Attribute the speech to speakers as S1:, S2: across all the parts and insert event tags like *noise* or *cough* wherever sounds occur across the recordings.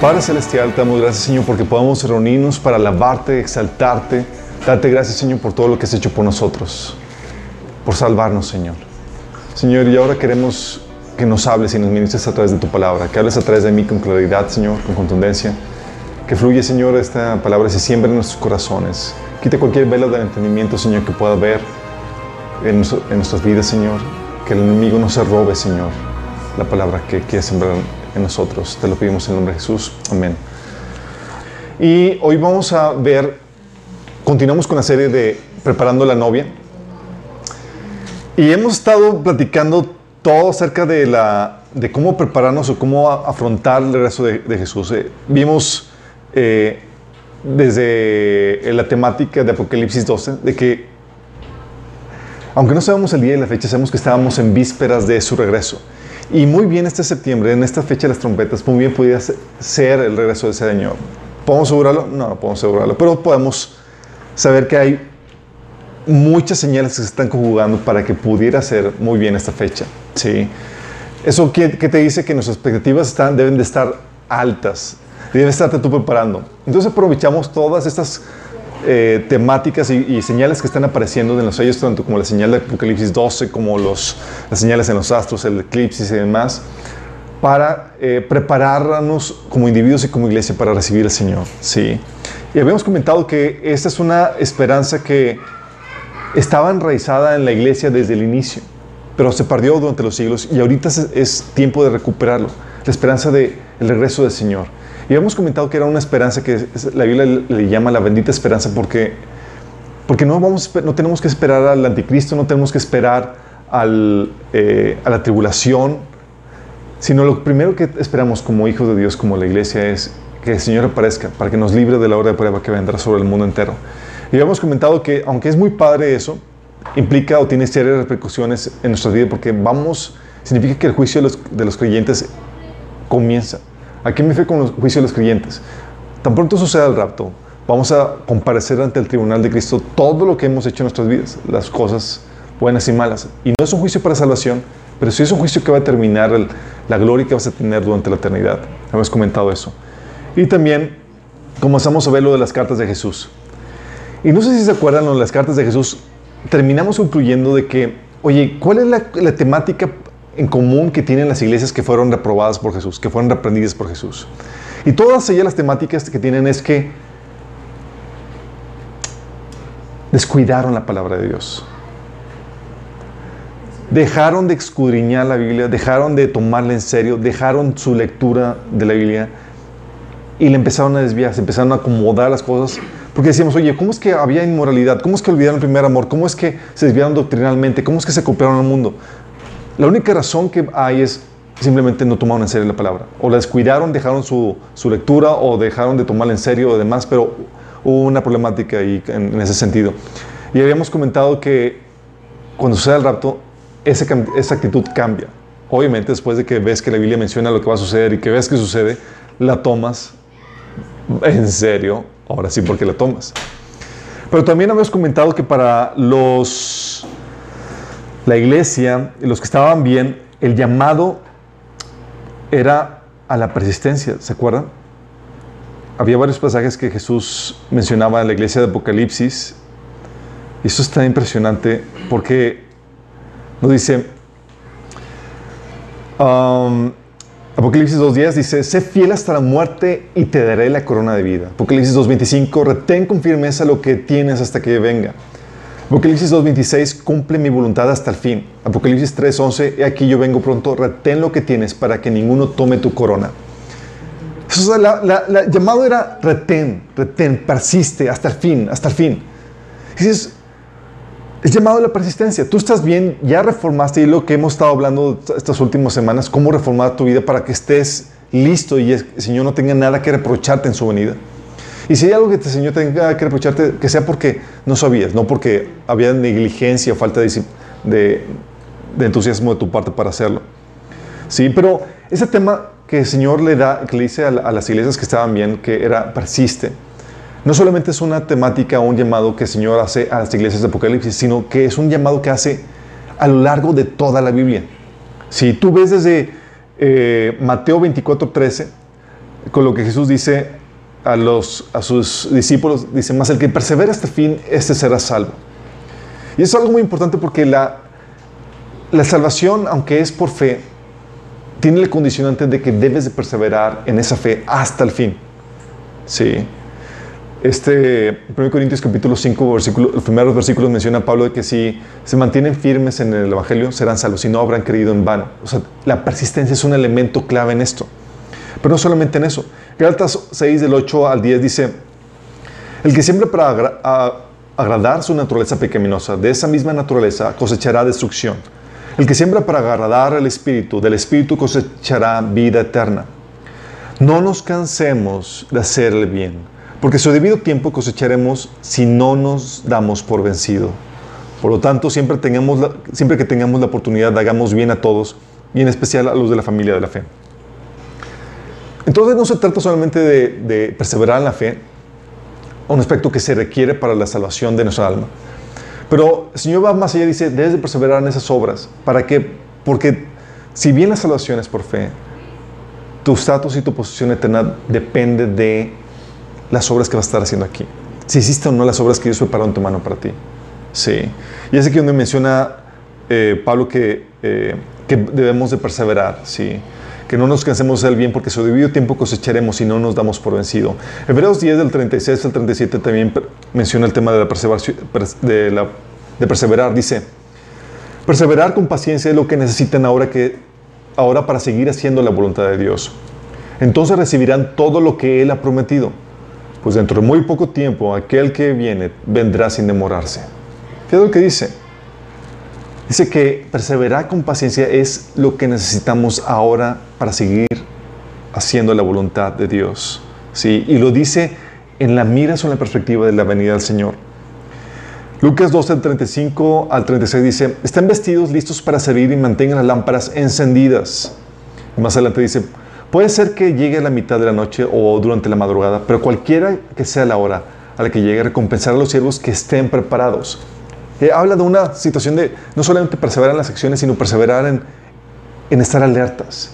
S1: Padre Celestial, te damos gracias, Señor, porque podamos reunirnos para alabarte, exaltarte, darte gracias, Señor, por todo lo que has hecho por nosotros, por salvarnos, Señor. Señor, y ahora queremos que nos hables y nos ministres a través de tu palabra, que hables a través de mí con claridad, Señor, con contundencia, que fluya, Señor, esta palabra y se siembre en nuestros corazones. Quita cualquier velo del entendimiento, Señor, que pueda haber en, en nuestras vidas, Señor. Que el enemigo no se robe, Señor, la palabra que quiere sembrar nosotros. Te lo pedimos en el nombre de Jesús. Amén. Y hoy vamos a ver, continuamos con la serie de Preparando la novia. Y hemos estado platicando todo acerca de, la, de cómo prepararnos o cómo afrontar el regreso de, de Jesús. Eh, vimos eh, desde la temática de Apocalipsis 12 de que, aunque no sabemos el día y la fecha, sabemos que estábamos en vísperas de su regreso. Y muy bien este septiembre, en esta fecha de las trompetas, muy bien podría ser el regreso de ese Señor. ¿Podemos asegurarlo? No, no podemos asegurarlo, pero podemos saber que hay muchas señales que se están conjugando para que pudiera ser muy bien esta fecha. ¿sí? Eso que, te dice que nuestras expectativas están, deben de estar altas, debes estarte tú preparando. Entonces aprovechamos todas estas eh, temáticas y, señales que están apareciendo en los sellos, tanto como la señal de Apocalipsis 12, como las señales en los astros, el eclipse y demás, para eh, prepararnos como individuos y como iglesia para recibir al Señor. ¿sí? Y habíamos comentado que esta es una esperanza que estaba enraizada en la iglesia desde el inicio, pero se perdió durante los siglos y ahorita es, tiempo de recuperarlo, la esperanza del el regreso del Señor. Y habíamos comentado que era una esperanza que la Biblia le llama la bendita esperanza porque, porque no, vamos, no tenemos que esperar al anticristo, no tenemos que esperar al, eh, a la tribulación, sino lo primero que esperamos como hijos de Dios, como la iglesia, es que el Señor aparezca para que nos libre de la hora de prueba que vendrá sobre el mundo entero. Y habíamos comentado que, aunque es muy padre eso, implica o tiene serias repercusiones en nuestra vida porque vamos, significa que el juicio de los, de los creyentes comienza. ¿A qué me refiero con el juicio de los creyentes? Tan pronto suceda el rapto, vamos a comparecer ante el tribunal de Cristo todo lo que hemos hecho en nuestras vidas, las cosas buenas y malas. Y no es un juicio para salvación, pero sí es un juicio que va a terminar la gloria que vas a tener durante la eternidad. Hemos comentado eso. Y también comenzamos a ver lo de las cartas de Jesús. Y no sé si se acuerdan, las cartas de Jesús terminamos concluyendo de que, oye, ¿cuál es la, temática en común que tienen las iglesias que fueron reprobadas por Jesús, que fueron reprendidas por Jesús? Y todas ellas las temáticas que tienen es que descuidaron la palabra de Dios. Dejaron de escudriñar la Biblia, dejaron de tomarla en serio, dejaron su lectura de la Biblia y le empezaron a desviar, se empezaron a acomodar las cosas porque decíamos, oye, ¿cómo es que había inmoralidad? ¿Cómo es que olvidaron el primer amor? ¿Cómo es que se desviaron doctrinalmente? ¿Cómo es que se copiaron al mundo? La única razón que hay es simplemente no tomaron en serio la palabra. O la descuidaron, dejaron su, su lectura o dejaron de tomarla en serio o demás, pero hubo una problemática ahí en, ese sentido. Y habíamos comentado que cuando sucede el rapto, esa, esa actitud cambia. Obviamente, después de que ves que la Biblia menciona lo que va a suceder y que ves que sucede, la tomas en serio ahora sí porque la tomas. Pero también habíamos comentado que para los, la iglesia, los que estaban bien, el llamado era a la persistencia, ¿se acuerdan? Había varios pasajes que Jesús mencionaba en la iglesia de Apocalipsis. Y eso está impresionante porque nos dice, um, Apocalipsis 2.10 dice, sé fiel hasta la muerte y te daré la corona de vida. Apocalipsis 2.25, retén con firmeza lo que tienes hasta que venga. Apocalipsis 2.26, cumple mi voluntad hasta el fin. Apocalipsis 3.11, he aquí yo vengo pronto, retén lo que tienes para que ninguno tome tu corona. Eso, la, llamado era retén, retén, persiste hasta el fin, hasta el fin. dices, es llamado a la persistencia. Tú estás bien, ya reformaste y lo que hemos estado hablando estas últimas semanas, cómo reformar tu vida para que estés listo y el Señor no tenga nada que reprocharte en su venida. Y si hay algo que el Señor tenga que reprocharte, que sea porque no sabías, no porque había negligencia o falta de, de, entusiasmo de tu parte para hacerlo. Sí, pero ese tema que el Señor le da, que le dice a, a las iglesias que estaban bien, que era persiste no solamente es una temática o un llamado que el Señor hace a las iglesias de Apocalipsis, sino que es un llamado que hace a lo largo de toda la Biblia. Si tú ves desde eh, Mateo 24, 13, con lo que Jesús dice a, los, a sus discípulos, dice, más el que persevera hasta el fin, este será salvo. Y es algo muy importante porque la, la salvación, aunque es por fe, tiene el condicionante de que debes de perseverar en esa fe hasta el fin. Sí. Este 1 Corintios capítulo 5, versículo, los primeros versículos menciona Pablo de que si se mantienen firmes en el Evangelio serán salvos, si no habrán creído en vano. O sea, la persistencia es un elemento clave en esto. Pero no solamente en eso. Gálatas 6 del 8 al 10 dice, el que siempre para agradar su naturaleza pecaminosa, de esa misma naturaleza cosechará destrucción. El que siembra para agradar al Espíritu, del Espíritu cosechará vida eterna. No nos cansemos de hacer el bien, porque su debido tiempo cosecharemos si no nos damos por vencido. Por lo tanto, siempre que tengamos la oportunidad, hagamos bien a todos, y en especial a los de la familia de la fe. Entonces no se trata solamente de, de perseverar en la fe, un aspecto que se requiere para la salvación de nuestra alma, pero el Señor va más allá y dice, debes de perseverar en esas obras. ¿Para qué? Porque si bien la salvación es por fe, tu estatus y tu posición eterna depende de las obras que vas a estar haciendo aquí. Si hiciste o no las obras que Dios preparó en tu mano para ti. Sí. Y es aquí donde menciona eh, Pablo que, eh, que, debemos de perseverar. Sí. Que no nos cansemos del bien porque su debido tiempo cosecharemos y no nos damos por vencido. Hebreos 10 del 36 al 37 también menciona el tema de la, de, la, de perseverar. Dice, perseverar con paciencia es lo que necesitan ahora, que, ahora para seguir haciendo la voluntad de Dios. Entonces recibirán todo lo que Él ha prometido. Pues dentro de muy poco tiempo aquel que viene vendrá sin demorarse. Fíjate lo que dice. Dice que perseverar con paciencia es lo que necesitamos ahora para seguir haciendo la voluntad de Dios. ¿sí? Y lo dice en la mira o en la perspectiva de la venida del Señor. Lucas 12, 35 al 36 dice, están vestidos listos para servir y mantengan las lámparas encendidas. Más adelante dice, puede ser que llegue a la mitad de la noche o durante la madrugada, pero cualquiera que sea la hora a la que llegue, recompensar a los siervos que estén preparados habla de una situación de no solamente perseverar en las acciones, sino perseverar en, en estar alertas.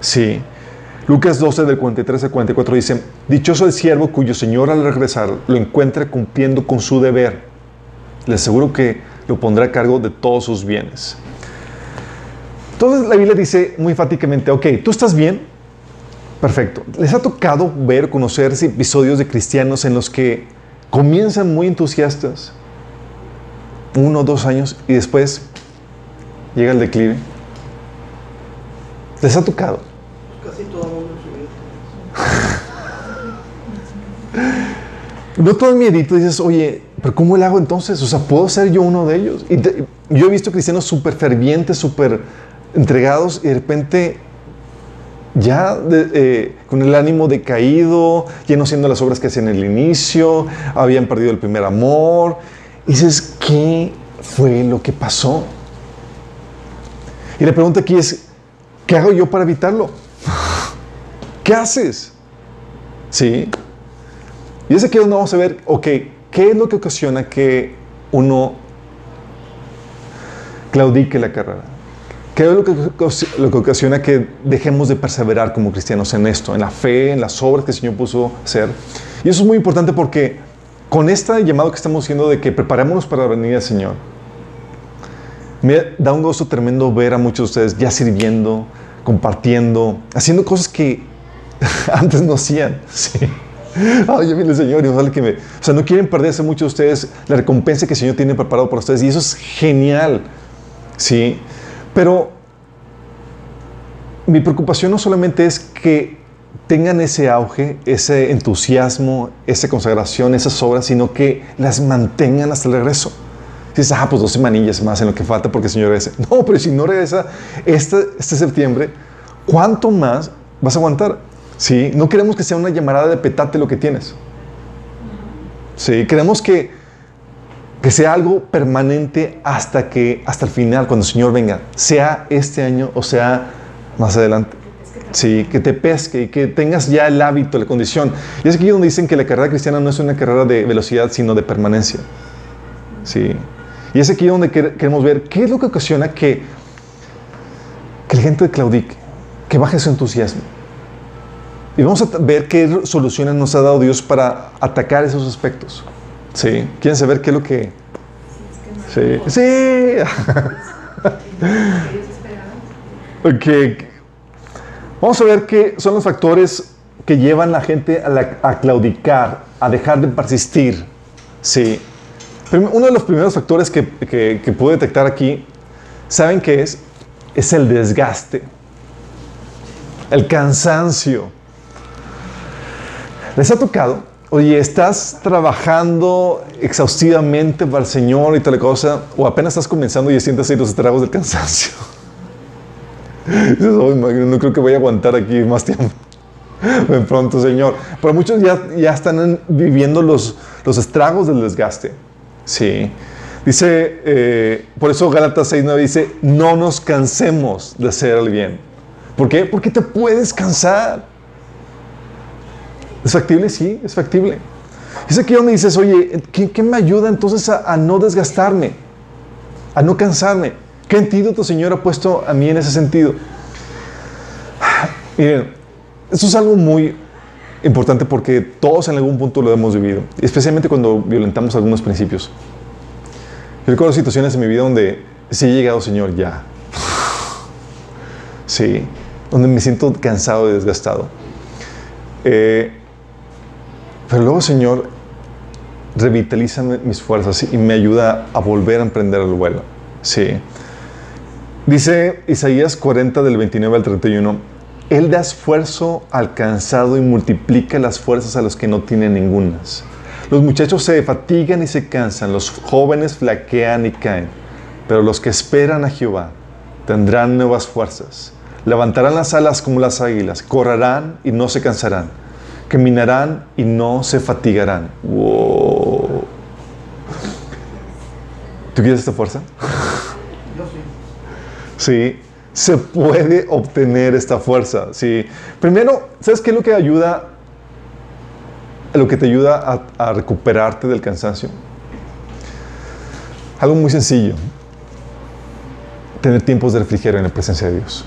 S1: Sí. Lucas 12, del 43 al 44 dice, Dichoso el siervo cuyo Señor al regresar lo encuentre cumpliendo con su deber. Le aseguro que lo pondrá a cargo de todos sus bienes. Entonces la Biblia dice muy enfáticamente, ok, ¿tú estás bien? Perfecto. ¿Les ha tocado ver, conocer episodios de cristianos en los que comienzan muy entusiastas, uno o dos años y después llega el declive. ¿Les ha tocado? Casi todo el mundo No todo el miedito dices, oye, pero ¿cómo le hago entonces? O sea, ¿puedo ser yo uno de ellos? Y yo he visto cristianos súper fervientes, súper entregados y de repente ya eh, con el ánimo decaído, ya no haciendo las obras que hacían en el inicio, habían perdido el primer amor dices, ¿qué fue lo que pasó? Y la pregunta aquí es, ¿qué hago yo para evitarlo? ¿Qué haces? ¿Sí? Y es aquí donde vamos a ver, ok, ¿qué es lo que ocasiona que uno claudique la carrera? ¿Qué es lo que, lo que ocasiona que dejemos de perseverar como cristianos en esto, en la fe, en las obras que el Señor puso hacer? Y eso es muy importante porque con este llamado que estamos haciendo de que preparémonos para venir al Señor, me da un gozo tremendo ver a muchos de ustedes ya sirviendo, compartiendo, haciendo cosas que *laughs* antes no hacían. Sí. Ay, viene el Señor y que me... O sea, no quieren perderse muchos de ustedes la recompensa que el Señor tiene preparado para ustedes y eso es genial. Sí. Pero mi preocupación no solamente es que tengan ese auge, ese entusiasmo, esa consagración, esas obras, sino que las mantengan hasta el regreso. Dices, ah, pues dos semanillas más en lo que falta porque el Señor regresa. *laughs* No, pero si no regresa este, este septiembre, ¿cuánto más vas a aguantar? ¿Sí? No queremos que sea una llamarada de petate lo que tienes. Sí, queremos que, que sea algo permanente hasta que, hasta el final, cuando el Señor venga, sea este año o sea más adelante. Sí, que te pesque y que tengas ya el hábito, la condición. Y es aquí donde dicen que la carrera cristiana no es una carrera de velocidad, sino de permanencia. Sí. Y es aquí donde queremos ver qué es lo que ocasiona que, que la gente claudique, que baje su entusiasmo. Y vamos a ver qué soluciones nos ha dado Dios para atacar esos aspectos. ¿Sí? ¿Quieren saber qué es lo que... Sí. Sí. ok. Vamos a ver qué son los factores que llevan a la gente a, claudicar, a dejar de persistir. Sí. Uno de los primeros factores que, que, pude detectar aquí, ¿saben qué es? Es el desgaste, el cansancio. ¿Les ha tocado? Oye, ¿estás trabajando exhaustivamente para el Señor y tal cosa? ¿O apenas estás comenzando y sientes ahí los estragos del cansancio? No creo que voy a aguantar aquí más tiempo. *laughs* De pronto, Señor. Pero muchos ya, ya están viviendo los, los estragos del desgaste. Sí. Dice, eh, por eso Gálatas 6.9 dice, no nos cansemos de hacer el bien. ¿Por qué? Porque te puedes cansar. ¿Es factible? Sí, es factible. Es aquí donde dices, oye, ¿qué, me ayuda entonces a, no desgastarme? A no cansarme. ¿Qué antídoto, Señor, ha puesto a mí en ese sentido? *sighs* Miren, esto es algo muy importante porque todos en algún punto lo hemos vivido, especialmente cuando violentamos algunos principios. Yo recuerdo situaciones en mi vida donde sí he llegado, Señor, ya. *sighs* Sí, donde me siento cansado y desgastado. Eh, pero luego, Señor, revitaliza mis fuerzas y me ayuda a volver a emprender el vuelo. Sí. Dice Isaías 40 del 29 al 31, Él da esfuerzo al cansado y multiplica las fuerzas a los que no tienen ningunas. Los muchachos se fatigan y se cansan, los jóvenes flaquean y caen, pero los que esperan a Jehová tendrán nuevas fuerzas. Levantarán las alas como las águilas, correrán y no se cansarán caminarán y no se fatigarán. Wow. ¿Tú quieres esta fuerza? Sí. Se puede obtener esta fuerza. Sí. Primero, ¿sabes qué es lo que ayuda? Lo que te ayuda a, recuperarte del cansancio. Algo muy sencillo. Tener tiempos de refrigerio en la presencia de Dios.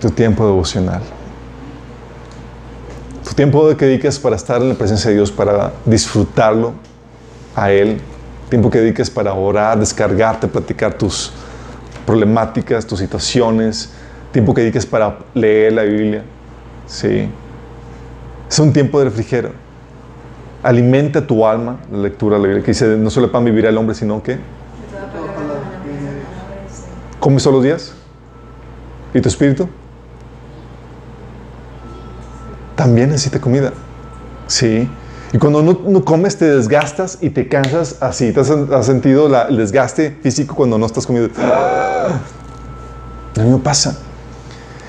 S1: Tu tiempo devocional tu tiempo que dediques para estar en la presencia de Dios, para disfrutarlo a Él, tiempo que dediques para orar, descargarte, platicar tus problemáticas, tus situaciones, tiempo que dediques para leer la Biblia. Sí. Es un tiempo de refrigerio. Alimenta tu alma, la lectura de la Biblia, que dice, no solo pan vivirá el hombre, sino que... ¿Comes todos los días? ¿Y tu espíritu? también necesita comida. Sí. Y cuando no, comes te desgastas y te cansas así. ¿Te has, sentido el desgaste físico cuando no estás comiendo? A mí me pasa.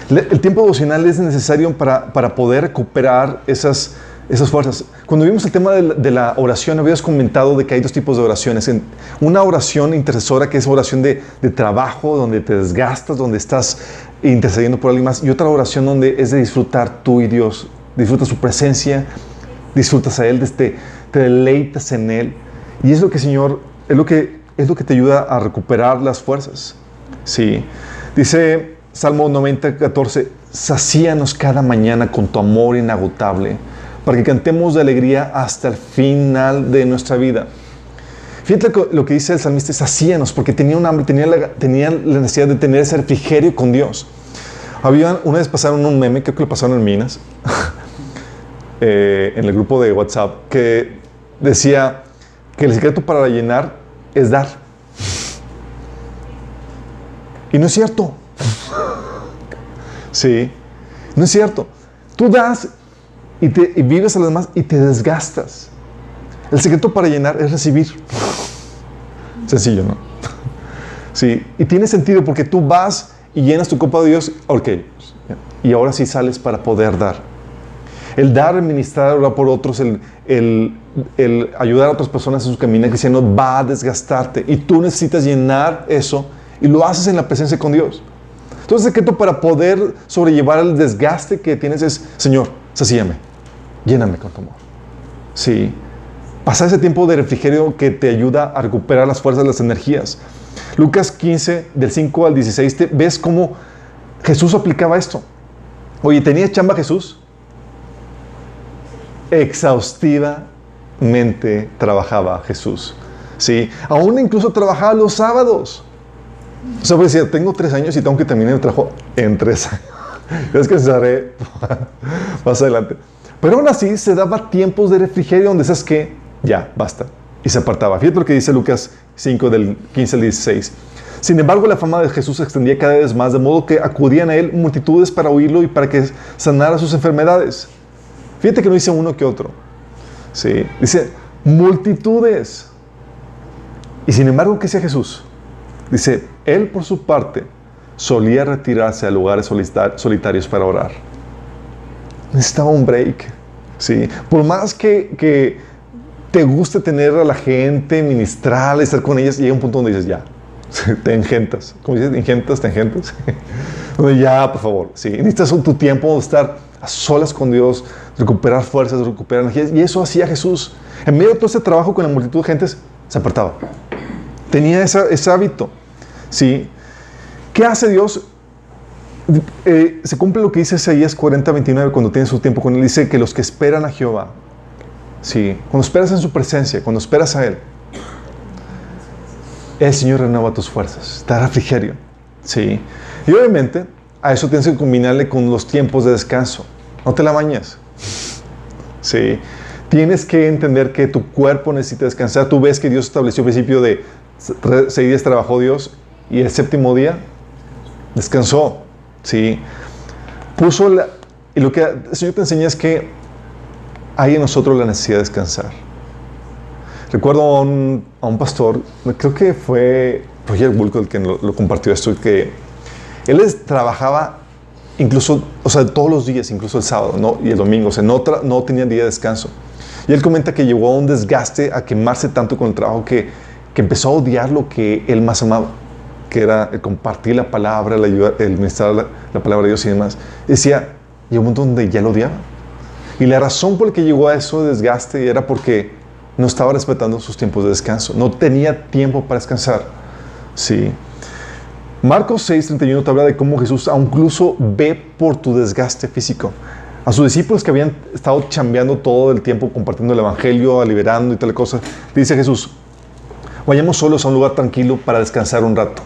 S1: El tiempo devocional es necesario para, para poder recuperar esas, esas fuerzas. Cuando vimos el tema de la, oración, habías comentado de que hay dos tipos de oraciones. Una oración intercesora, que es oración de, de, trabajo, donde te desgastas, donde estás intercediendo por alguien más. Y otra oración donde es de disfrutar tú y Dios disfrutas su presencia, disfrutas a Él, te, te deleitas en Él. Y es lo que, Señor, es lo que, es lo que te ayuda a recuperar las fuerzas. Sí. Dice Salmo 90, 14, sacíanos cada mañana con tu amor inagotable, para que cantemos de alegría hasta el final de nuestra vida. Fíjate lo que dice el salmista, sacíanos, porque tenía un hambre, tenía la, tenía la necesidad de tener ese refrigerio con Dios. Había, una vez pasaron un meme, creo que lo pasaron en Minas, *laughs* Eh, en el grupo de WhatsApp que decía que el secreto para llenar es dar. Y no es cierto. *laughs* Sí, no es cierto. Tú das y, te, vives a los demás y te desgastas. El secreto para llenar es recibir. Sencillo, ¿no? *laughs* Sí, y tiene sentido porque tú vas y llenas tu copa de Dios, ok, y ahora sí sales para poder dar. El dar, el ministrar, orar por otros, el, ayudar a otras personas en su camino cristiano va a desgastarte. Y tú necesitas llenar eso y lo haces en la presencia con Dios. Entonces, el secreto para poder sobrellevar el desgaste que tienes es, Señor, sacíame, lléname con tu amor. Sí. Pasar ese tiempo de refrigerio que te ayuda a recuperar las fuerzas, las energías. Lucas 15, del 5 al 16, ves cómo Jesús aplicaba esto. Oye, ¿tenía chamba Jesús? Exhaustivamente trabajaba Jesús. ¿Sí? Aún incluso trabajaba los sábados. O sea, pues decía, tengo tres años y tengo que terminar el trabajo en tres años. *laughs* Es que se *laughs* más adelante. Pero aún así se daba tiempos de refrigerio donde sabes que ya, basta. Y se apartaba. Fíjate lo que dice Lucas 5 del 15 al 16. Sin embargo, la fama de Jesús se extendía cada vez más, de modo que acudían a él multitudes para oírlo y para que sanara sus enfermedades. Fíjate que no dice uno que otro. Sí, dice multitudes. Y sin embargo, ¿qué decía Jesús? Dice, él por su parte solía retirarse a lugares solitarios para orar. Necesitaba un break. ¿sí? Por más que, que te guste tener a la gente, ministrar, estar con ellas, llega un punto donde dices, ya, *laughs* te engentas. ¿Cómo dices? Engentas, te engentas. *laughs* ya, por favor. Sí, necesitas tu tiempo de estar a solas con Dios, recuperar fuerzas, recuperar energías. Y eso hacía Jesús. En medio de todo ese trabajo con la multitud de gentes, se apartaba. Tenía ese hábito. ¿Sí? ¿Qué hace Dios? Eh, se cumple lo que dice Isaías 40, 29 cuando tiene su tiempo con él. Dice que los que esperan a Jehová, ¿sí? cuando esperas en su presencia, cuando esperas a Él, el Señor renueva tus fuerzas, te da refrigerio. ¿sí? Y obviamente a eso tienes que combinarle con los tiempos de descanso. No te la bañes. ¿Sí? Tienes que entender que tu cuerpo necesita descansar. Tú ves que Dios estableció el principio de seis días trabajó Dios y el séptimo día descansó. ¿sí? Puso la, y lo que el te enseña es que hay en nosotros la necesidad de descansar. Recuerdo a un, a un pastor, creo que fue Roger Bulco el que lo, compartió esto, que él trabajaba incluso, o sea, todos los días, incluso el sábado ¿no? y el domingo, o sea, no, no tenía día de descanso. Y él comenta que llegó a un desgaste, a quemarse tanto con el trabajo que, que empezó a odiar lo que él más amaba, que era compartir la palabra, el, el ministrar la, la, palabra de Dios y demás. decía, llegó un momento donde ya lo odiaba. Y la razón por la que llegó a eso de desgaste era porque no estaba respetando sus tiempos de descanso, no tenía tiempo para descansar. Sí. Marcos 6:31 te habla de cómo Jesús incluso ve por tu desgaste físico. A sus discípulos que habían estado chambeando todo el tiempo compartiendo el evangelio, liberando y tal cosa, dice Jesús, vayamos solos a un lugar tranquilo para descansar un rato.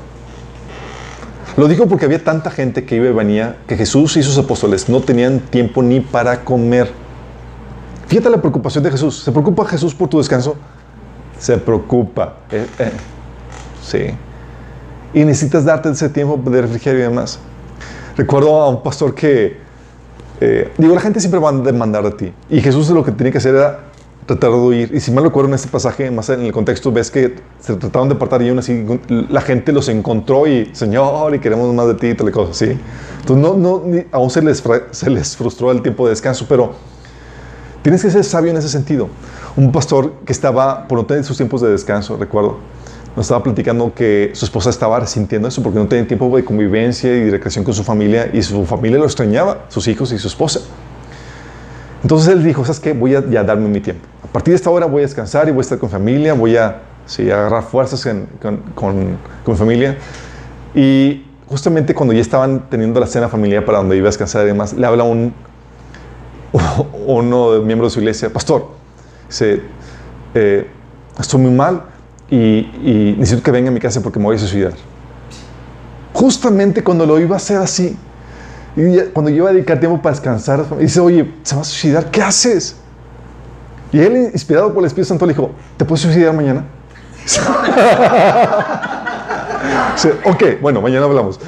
S1: Lo dijo porque había tanta gente que iba y venía que Jesús y sus apóstoles no tenían tiempo ni para comer. Fíjate la preocupación de Jesús. ¿Se preocupa Jesús por tu descanso? Se preocupa. Eh, eh, sí. Y necesitas darte ese tiempo de refrigerio y demás. Recuerdo a un pastor que, eh, digo, la gente siempre va a demandar de ti. Y Jesús lo que tenía que hacer era tratar de huir. Y si mal recuerdo en este pasaje, más en el contexto, ves que se trataron de apartar y aún así la gente los encontró y, Señor, y queremos más de ti y tal cosa, ¿sí? Entonces, no, no, aún se les, se les frustró el tiempo de descanso, pero Tienes que ser sabio en ese sentido. Un pastor que estaba, por no tener sus tiempos de descanso, recuerdo, nos estaba platicando que su esposa estaba sintiendo eso porque no tenía tiempo de convivencia y de recreación con su familia y su familia lo extrañaba, sus hijos y su esposa. Entonces él dijo, ¿sabes qué? Voy a ya darme mi tiempo. A partir de esta hora voy a descansar y voy a estar con familia, voy a sí, agarrar fuerzas con, con, con, familia. Y justamente cuando ya estaban teniendo la cena familiar para donde iba a descansar y demás, le habla un, *laughs* uno de miembros de su iglesia, pastor, dice, eh, estoy muy mal y, necesito que venga a mi casa porque me voy a suicidar. Justamente cuando lo iba a hacer así, y cuando yo iba a dedicar tiempo para descansar, dice, oye, se va a suicidar, ¿qué haces? Y él, inspirado por el Espíritu Santo, le dijo, ¿te puedes suicidar mañana? *laughs* dice, ok, bueno, mañana hablamos.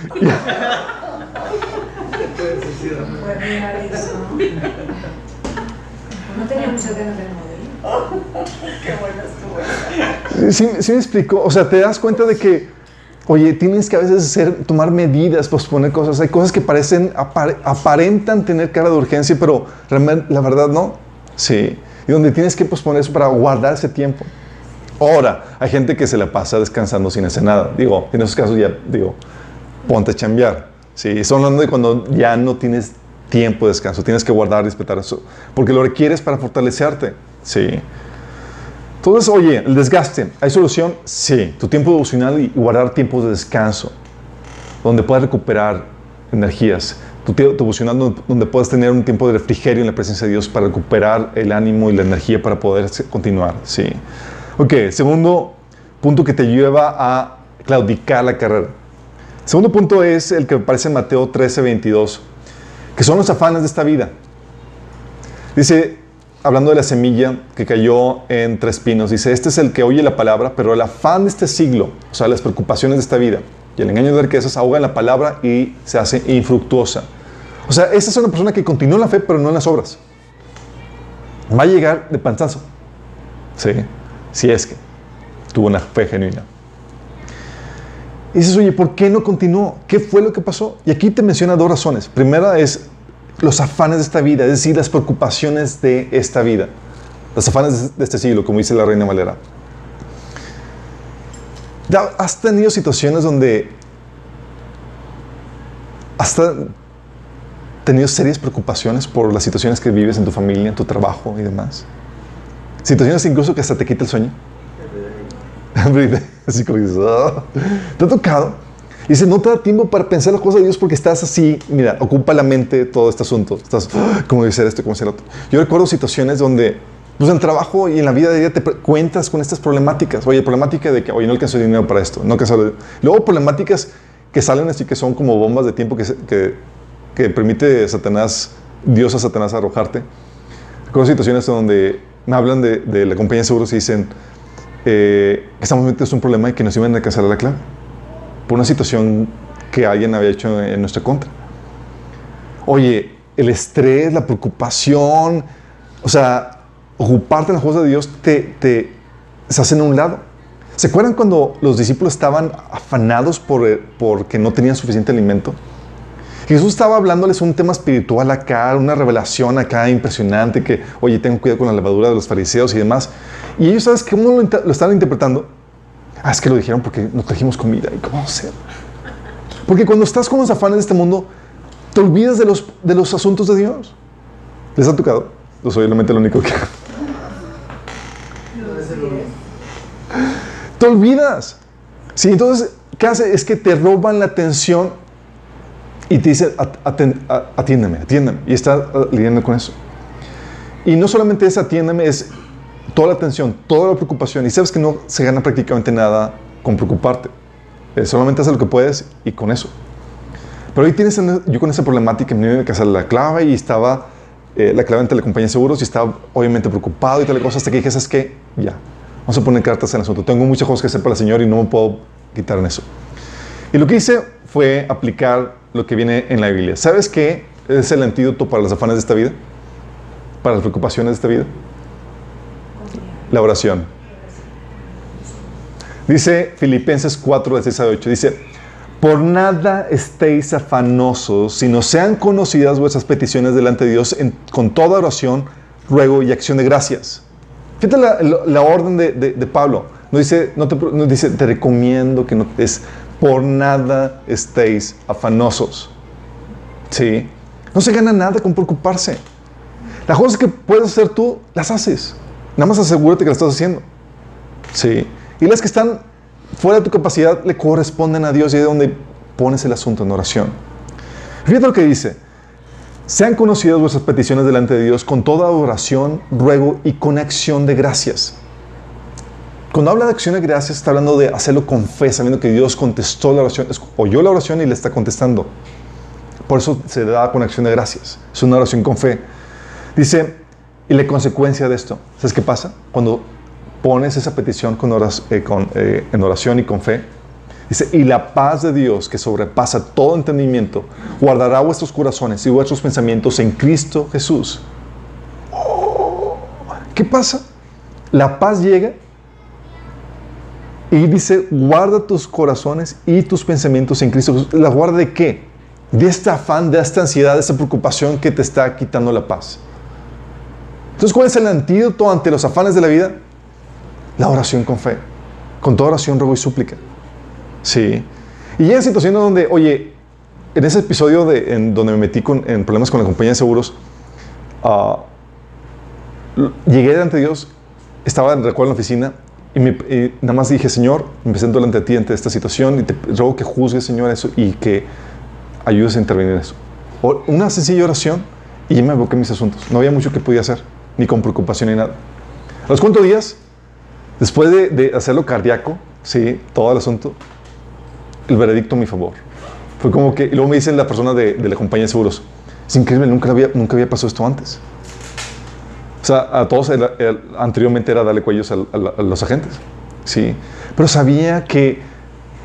S1: Sí, sí me explico. O sea, te das cuenta de que, oye, tienes que a veces tomar medidas, posponer cosas. Hay cosas que parecen, aparentan tener cara de urgencia, pero la verdad no. Sí. Y donde tienes que posponer eso para guardar ese tiempo. Ahora, hay gente que se la pasa descansando sin hacer nada. Digo, en esos casos ya, digo, ponte a chambear. Sí, son hablando de cuando ya no tienes tiempo de descanso. Tienes que guardar respetar eso. Porque lo requieres para fortalecerte. Sí. Entonces, oye, el desgaste, ¿hay solución? Sí. Tu tiempo devocional y guardar tiempos de descanso, donde puedas recuperar energías. tu tiempo devocional donde, puedas tener un tiempo de refrigerio en la presencia de Dios para recuperar el ánimo y la energía para poder continuar. Sí. Ok, segundo punto que te lleva a claudicar la carrera. Segundo punto es el que aparece en Mateo 13, 22, que son los afanes de esta vida. Dice, hablando de la semilla que cayó en tres pinos, dice, este es el que oye la palabra, pero el afán de este siglo, o sea, las preocupaciones de esta vida y el engaño de riquezas ahogan la palabra y se hace infructuosa. O sea, esta es una persona que continúa en la fe, pero no en las obras. Va a llegar de panzazo. Sí, si es que tuvo una fe genuina. Y dices, oye, ¿por qué no continuó? ¿Qué fue lo que pasó? Y aquí te menciona dos razones. Primera es los afanes de esta vida, es decir, las preocupaciones de esta vida. Los afanes de este siglo, como dice la Reina Valera. ¿Has tenido situaciones donde has tenido serias preocupaciones por las situaciones que vives en tu familia, en tu trabajo y demás? Situaciones incluso que hasta te quita el sueño. *laughs* "Ah". ¿te ha tocado? Dice, no te da tiempo para pensar las cosas de Dios porque estás así, mira, ocupa la mente todo este asunto. Estás, "Ah, ¿cómo debe ser esto? ¿Cómo debe ser otro? Yo recuerdo situaciones donde, pues en trabajo y en la vida día te cuentas con estas problemáticas. Oye, problemática de que, oye, no alcanzo dinero para esto, no alcanzo... Luego problemáticas que salen así que son como bombas de tiempo que, que, que permite Satanás, Dios a Satanás arrojarte. Recuerdo situaciones donde me hablan de, de la compañía de seguros y dicen eh, que estamos metidos en un problema y que nos iban a cancelar la clave por una situación que alguien había hecho en nuestra contra. Oye, el estrés, la preocupación, o sea, ocuparte en las cosas de Dios te, te se hacen a un lado. ¿Se acuerdan cuando los discípulos estaban afanados por, eh, porque no tenían suficiente alimento? Jesús estaba hablándoles un tema espiritual acá, una revelación acá impresionante que, oye, tengo cuidado con la levadura de los fariseos y demás. Y ellos, ¿sabes cómo lo, lo estaban interpretando? Ah, es que lo dijeron porque nos trajimos comida. ¿Y cómo ser? Porque cuando estás con los afanes de este mundo, te olvidas de los, de los asuntos de Dios. ¿Les ha tocado? Yo soy realmente lo único que... Te olvidas. Sí, entonces, ¿qué hace? Es que te roban la atención y te dice, "At- aten- a- atiéndeme, atiéndeme. Y está uh, lidiando con eso. Y no solamente es atiéndeme, es toda la atención, toda la preocupación. Y sabes que no se gana prácticamente nada con preocuparte. Eh, solamente haces lo que puedes y con eso. Pero hoy tienes, en- yo con esa problemática, me iba a casar la clave y estaba eh, la clave ante la compañía de seguros y estaba obviamente preocupado y tal cosa hasta que dije, ¿sabes qué? Ya, vamos a poner cartas en el asunto. Tengo muchas cosas que hacer para el Señor y no me puedo quitar en eso. Y lo que hice fue aplicar lo que viene en la Biblia. ¿Sabes qué es el antídoto para los afanes de esta vida? Para las preocupaciones de esta vida. La oración. Dice Filipenses 4, de 6 a 8, dice, por nada estéis afanosos, sino sean conocidas vuestras peticiones delante de Dios en- con toda oración, ruego y acción de gracias. Fíjate la, la- la orden de, de- de Pablo. No dice, no te, no dice, te recomiendo que no es por nada estéis afanosos. ¿Sí? No se gana nada con preocuparse. Las cosas que puedes hacer tú, las haces. Nada más asegúrate que las estás haciendo. Sí. Y las que están fuera de tu capacidad le corresponden a Dios y es donde pones el asunto en oración. Fíjate lo que dice. Sean conocidas vuestras peticiones delante de Dios con toda oración, ruego y con acción de gracias. Cuando habla de acción de gracias, está hablando de hacerlo con fe, sabiendo que Dios contestó la oración, oyó la oración y le está contestando. Por eso se da con acción de gracias. Es una oración con fe. Dice, y la consecuencia de esto, ¿sabes qué pasa? Cuando pones esa petición con eh, eh, en oración y con fe, dice, y la paz de Dios que sobrepasa todo entendimiento, guardará vuestros corazones y vuestros pensamientos en Cristo Jesús. Oh, ¿Qué pasa? La paz llega y dice, guarda tus corazones y tus pensamientos en Cristo Jesús. ¿La guarda de qué? De este afán, de esta ansiedad, de esta preocupación que te está quitando la paz. Entonces, ¿cuál es el antídoto ante los afanes de la vida? La oración con fe. Con toda oración, ruego y súplica. Sí. Y hay situaciones donde, oye, en ese episodio de, en donde me metí con, en problemas con la compañía de seguros, ah, llegué delante de Dios, estaba, recuerdo, en la oficina, y nada más dije, Señor, me presento delante de ti ante esta situación y te ruego que juzgues, Señor, eso y que ayudes a intervenir en eso. una sencilla oración y ya me aboqué mis asuntos. No había mucho que podía hacer, ni con preocupación ni nada. A los cuantos días, después de, hacerlo cardíaco, sí, todo el asunto, el veredicto a mi favor. Fue como que, luego me dice la persona de, la compañía de seguros, es increíble, nunca había, nunca había pasado esto antes. O sea, a todos anteriormente era darle cuellos a, a, los agentes. Sí. Pero sabía que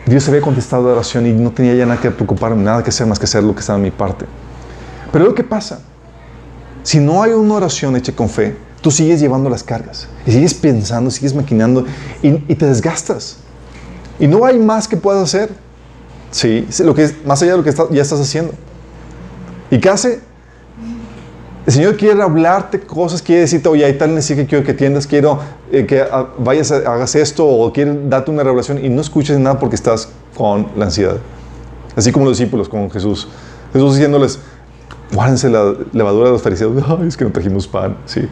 S1: Dios había contestado la oración y no tenía ya nada que preocuparme, nada que hacer más que hacer lo que estaba en mi parte. Pero lo que pasa, si no hay una oración hecha con fe, tú sigues llevando las cargas y sigues pensando, sigues maquinando y, te desgastas. Y no hay más que puedas hacer. Sí, lo que es, más allá de lo que ya estás haciendo. ¿Y qué hace? El Señor quiere hablarte cosas, quiere decirte, oye, hay tal necesidad que quiero que atiendas, quiero eh, que vayas, a, hagas esto, o quiere darte una revelación y no escuches nada porque estás con la ansiedad. Así como los discípulos con Jesús. Jesús diciéndoles, guárdense la levadura de los fariseos. *laughs* Ay, es que no trajimos pan. Sí.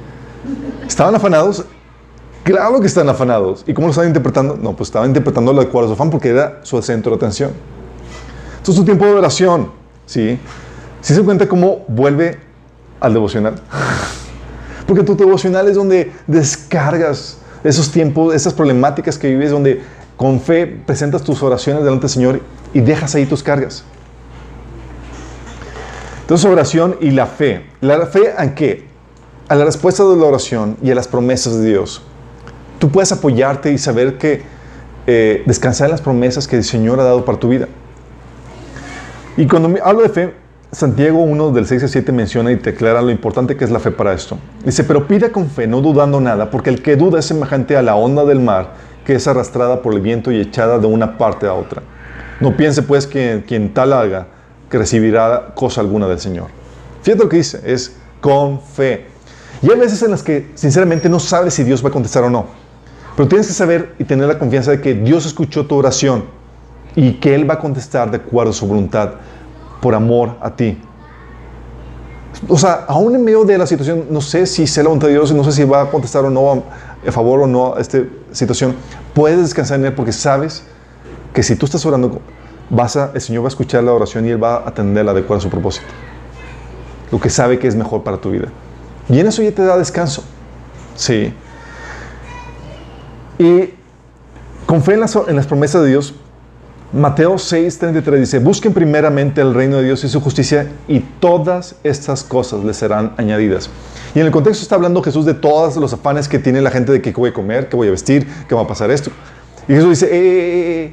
S1: Estaban afanados. Claro que están afanados. ¿Y cómo lo estaban interpretando? No, pues estaban interpretando lo de su afán porque era su centro de atención. Entonces, su tiempo de oración, ¿sí? Si se cuenta cómo vuelve al devocional. *laughs* Porque tu devocional es donde descargas esos tiempos, esas problemáticas que vives, donde con fe presentas tus oraciones delante del Señor y dejas ahí tus cargas. Entonces, oración y la fe. ¿La fe en qué? A la respuesta de la oración y a las promesas de Dios. Tú puedes apoyarte y saber que eh, descansar en las promesas que el Señor ha dado para tu vida. Y cuando hablo de fe, Santiago 1 del 6 al 7 menciona y te aclara lo importante que es la fe para esto. Dice, pero pida con fe, no dudando nada, porque el que duda es semejante a la onda del mar que es arrastrada por el viento y echada de una parte a otra. No piense pues que quien tal haga, recibirá cosa alguna del Señor. Fíjate lo que dice, es con fe. Y hay veces en las que sinceramente no sabes si Dios va a contestar o no. Pero tienes que saber y tener la confianza de que Dios escuchó tu oración y que Él va a contestar de acuerdo a su voluntad por amor a ti. O sea, aún en medio de la situación, no sé si sea la voluntad de Dios, no sé si va a contestar o no a, favor o no a esta situación, puedes descansar en Él porque sabes que si tú estás orando, vas a, el Señor va a escuchar la oración y Él va a atenderla de acuerdo a su propósito. Lo que sabe que es mejor para tu vida. Y en eso ya te da descanso. Sí. Y con fe en las, promesas de Dios, Mateo 6:33 dice, busquen primeramente el reino de Dios y su justicia y todas estas cosas les serán añadidas. Y en el contexto está hablando Jesús de todos los afanes que tiene la gente de que voy a comer, que voy a vestir, que va a pasar esto. Y Jesús dice, eh, eh, eh,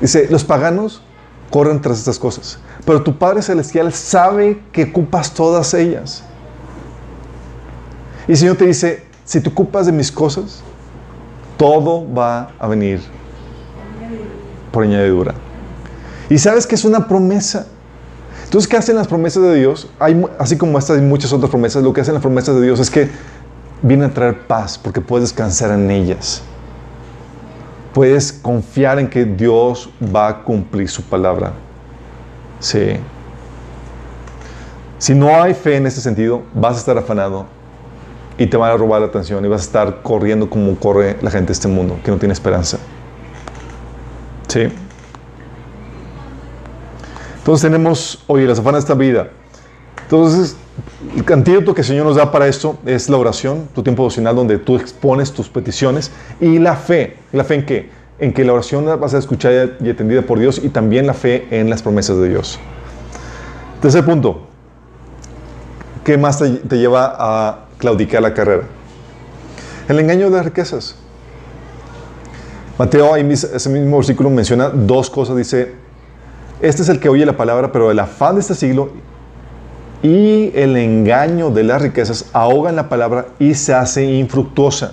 S1: dice, los paganos corren tras estas cosas, pero tu Padre Celestial sabe que ocupas todas ellas. Y el Señor te dice, si te ocupas de mis cosas, todo va a venir por añadidura. Y sabes que es una promesa. Entonces, ¿qué hacen las promesas de Dios? Hay, así como estas y muchas otras promesas, lo que hacen las promesas de Dios es que vienen a traer paz porque puedes descansar en ellas. Puedes confiar en que Dios va a cumplir su palabra. Sí. Si no hay fe en ese sentido, vas a estar afanado y te van a robar la atención y vas a estar corriendo como corre la gente de este mundo, que no tiene esperanza. ¿Sí? Entonces tenemos, oye, las afanas de esta vida. Entonces, el antídoto que el Señor nos da para esto es la oración, tu tiempo devocional donde tú expones tus peticiones y la fe. ¿La fe en qué? En que la oración va a ser escuchada y atendida por Dios y también la fe en las promesas de Dios. Tercer punto. ¿Qué más te, te lleva a claudicar la carrera? El engaño de las riquezas. Mateo, ese mismo versículo menciona dos cosas. Dice, este es el que oye la palabra, pero el afán de este siglo y el engaño de las riquezas ahogan la palabra y se hace infructuosa.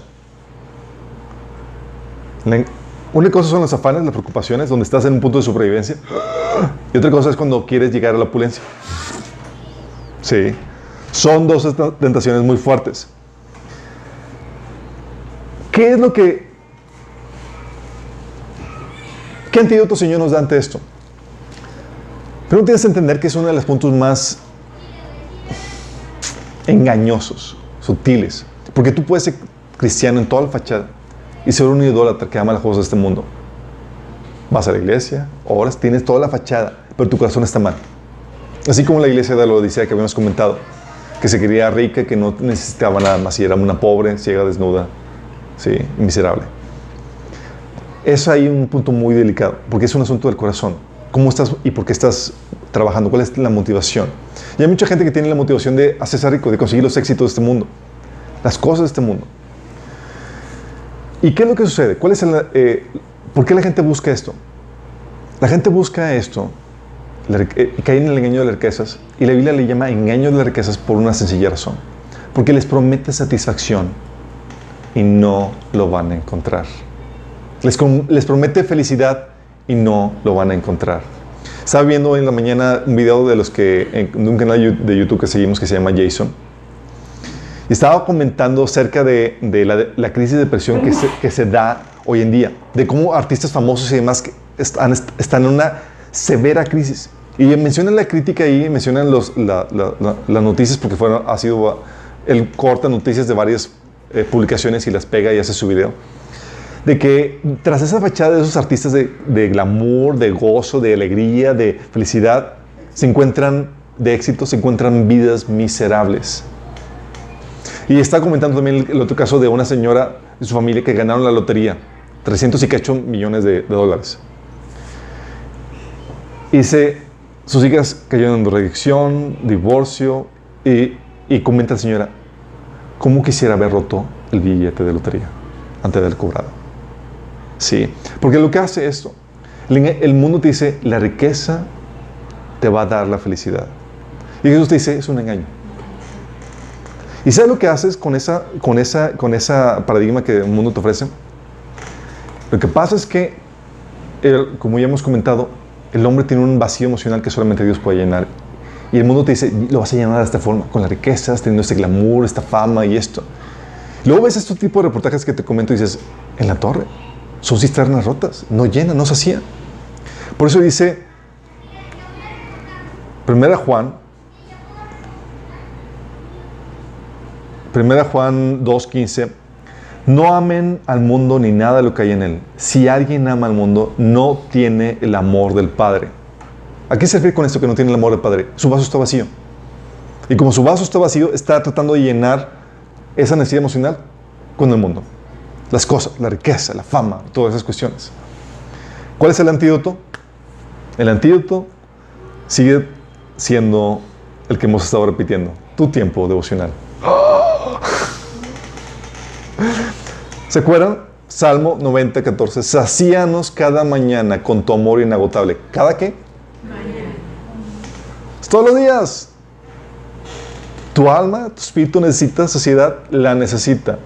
S1: Una cosa son los afanes, las preocupaciones, donde estás en un punto de supervivencia. *gasps* Y otra cosa es cuando quieres llegar a la opulencia. Sí. Son dos tentaciones muy fuertes. ¿Qué es lo que ¿Qué antídoto, Señor, nos da ante esto? Pero tienes que entender que es uno de los puntos más engañosos, sutiles. Porque tú puedes ser cristiano en toda la fachada y ser un idólatra que ama las cosas de este mundo. Vas a la iglesia, oras, tienes toda la fachada, pero tu corazón está mal. Así como la iglesia de la Odisea que habíamos comentado, que se quería rica, que no necesitaba nada más, y era una pobre, ciega, desnuda, sí, miserable. Eso hay un punto muy delicado, porque es un asunto del corazón. ¿Cómo estás y por qué estás trabajando? ¿Cuál es la motivación? Y hay mucha gente que tiene la motivación de hacerse rico, de conseguir los éxitos de este mundo, las cosas de este mundo. ¿Y qué es lo que sucede? ¿Cuál es el, eh, ¿Por qué la gente busca esto? La gente busca esto, eh, cae en el engaño de las riquezas, y la Biblia le llama engaño de las riquezas por una sencilla razón. Porque les promete satisfacción y no lo van a encontrar. Les, les promete felicidad y no lo van a encontrar. Estaba viendo en la mañana un video de los que, en un canal de YouTube que seguimos que se llama Jason. Y estaba comentando acerca de, de la, crisis de depresión que se, que se, da hoy en día, de cómo artistas famosos y demás están, están en una severa crisis. Y mencionan la crítica ahí, mencionan los, las noticias, porque fueron, ha sido, él corta noticias de varias eh, publicaciones y las pega y hace su video de que tras esa fachada de esos artistas de, de glamour, de gozo, de alegría, de felicidad, se encuentran de éxito, se encuentran vidas miserables. Y está comentando también el, otro caso de una señora y su familia que ganaron la lotería, 300 y cacho millones de, dólares. Y dice, sus hijas cayeron en drogadicción, divorcio, y, y comenta la señora, ¿cómo quisiera haber roto el billete de lotería antes de haber cobrado? Sí, porque lo que hace esto, el mundo te dice, la riqueza te va a dar la felicidad. Y Jesús te dice, es un engaño. ¿Y sabes lo que haces con esa, con esa, con esa paradigma que el mundo te ofrece? Lo que pasa es que, como ya hemos comentado, el hombre tiene un vacío emocional que solamente Dios puede llenar. Y el mundo te dice, lo vas a llenar de esta forma, con las riquezas, teniendo este glamour, esta fama y esto. Luego ves este tipo de reportajes que te comento y dices, en la torre, son cisternas rotas, no llenan, no hacían. Por eso dice, primera Juan, primera Juan 2.15, no amen al mundo ni nada de lo que hay en él. Si alguien ama al mundo, no tiene el amor del Padre. ¿A qué se refiere con esto que no tiene el amor del Padre? Su vaso está vacío. Y como su vaso está vacío, está tratando de llenar esa necesidad emocional con el mundo las cosas, la riqueza, la fama, todas esas cuestiones. ¿Cuál es el antídoto? El antídoto sigue siendo el que hemos estado repitiendo, tu tiempo devocional. *gasps* ¿Se acuerdan? Salmo 90, 14. Sacíanos cada mañana con tu amor inagotable. ¿Cada qué? Mañana. Todos los días. Tu alma, tu espíritu necesita saciedad, la necesita.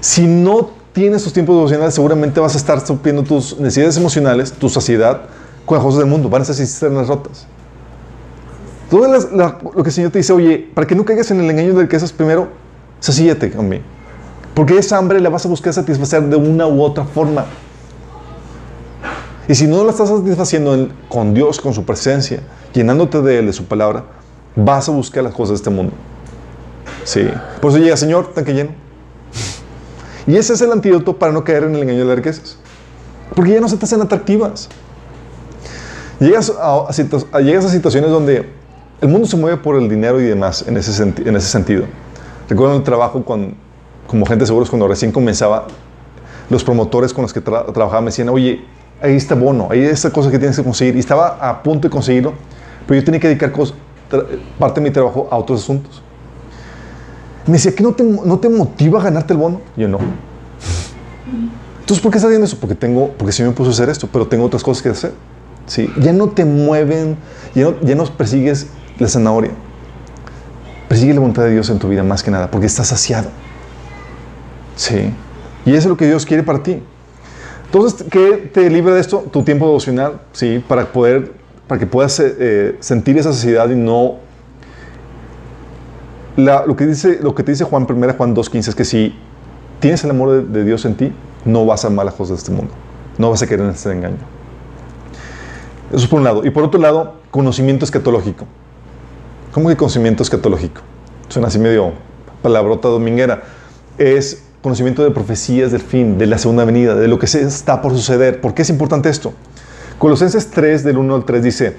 S1: Si no tienes tus tiempos devocionales, seguramente vas a estar supliendo tus necesidades emocionales, tu saciedad, con las cosas del mundo. Van a ser las rotas. Todo lo que el Señor te dice, oye, para que no caigas en el engaño de riquezas, primero, sacíate mí. Porque esa hambre la vas a buscar satisfacer de una u otra forma. Y si no la estás satisfaciendo con Dios, con su presencia, llenándote de Él, de su palabra, vas a buscar las cosas de este mundo. Sí. Por eso llega, Señor, tanque lleno. Y ese es el antídoto para no caer en el engaño de las riquezas. Porque ya no se te hacen atractivas. Llegas a, llegas a situaciones donde el mundo se mueve por el dinero y demás en ese, en ese sentido. Recuerdo el trabajo con, como gente seguros cuando recién comenzaba, los promotores con los que trabajaba me decían, oye, ahí está bono, ahí está cosa que tienes que conseguir. Y estaba a punto de conseguirlo, pero yo tenía que dedicar parte de mi trabajo a otros asuntos. Me decía, ¿qué no te, no te motiva a ganarte el bono? yo no. Entonces, ¿por qué estás haciendo eso? Porque tengo, porque sí me puso a hacer esto, pero tengo otras cosas que hacer. ¿Sí? Ya no te mueven, ya no, ya no persigues la zanahoria. Persigue la voluntad de Dios en tu vida más que nada, porque estás saciado. ¿Sí? Y eso es lo que Dios quiere para ti. Entonces, ¿qué te libra de esto? Tu tiempo devocional, ¿sí? Para poder, para que puedas eh, sentir esa saciedad y no lo, que dice, lo que te dice Juan 1 Juan 2.15 es que si tienes el amor de, Dios en ti, no vas a amar las cosas de este mundo. No vas a querer en este engaño. Eso por un lado. Y por otro lado, conocimiento escatológico. ¿Cómo que conocimiento escatológico? Suena así medio palabrota dominguera. Es conocimiento de profecías del fin, de la segunda venida, de lo que se está por suceder. ¿Por qué es importante esto? Colosenses 3, del 1 al 3 dice,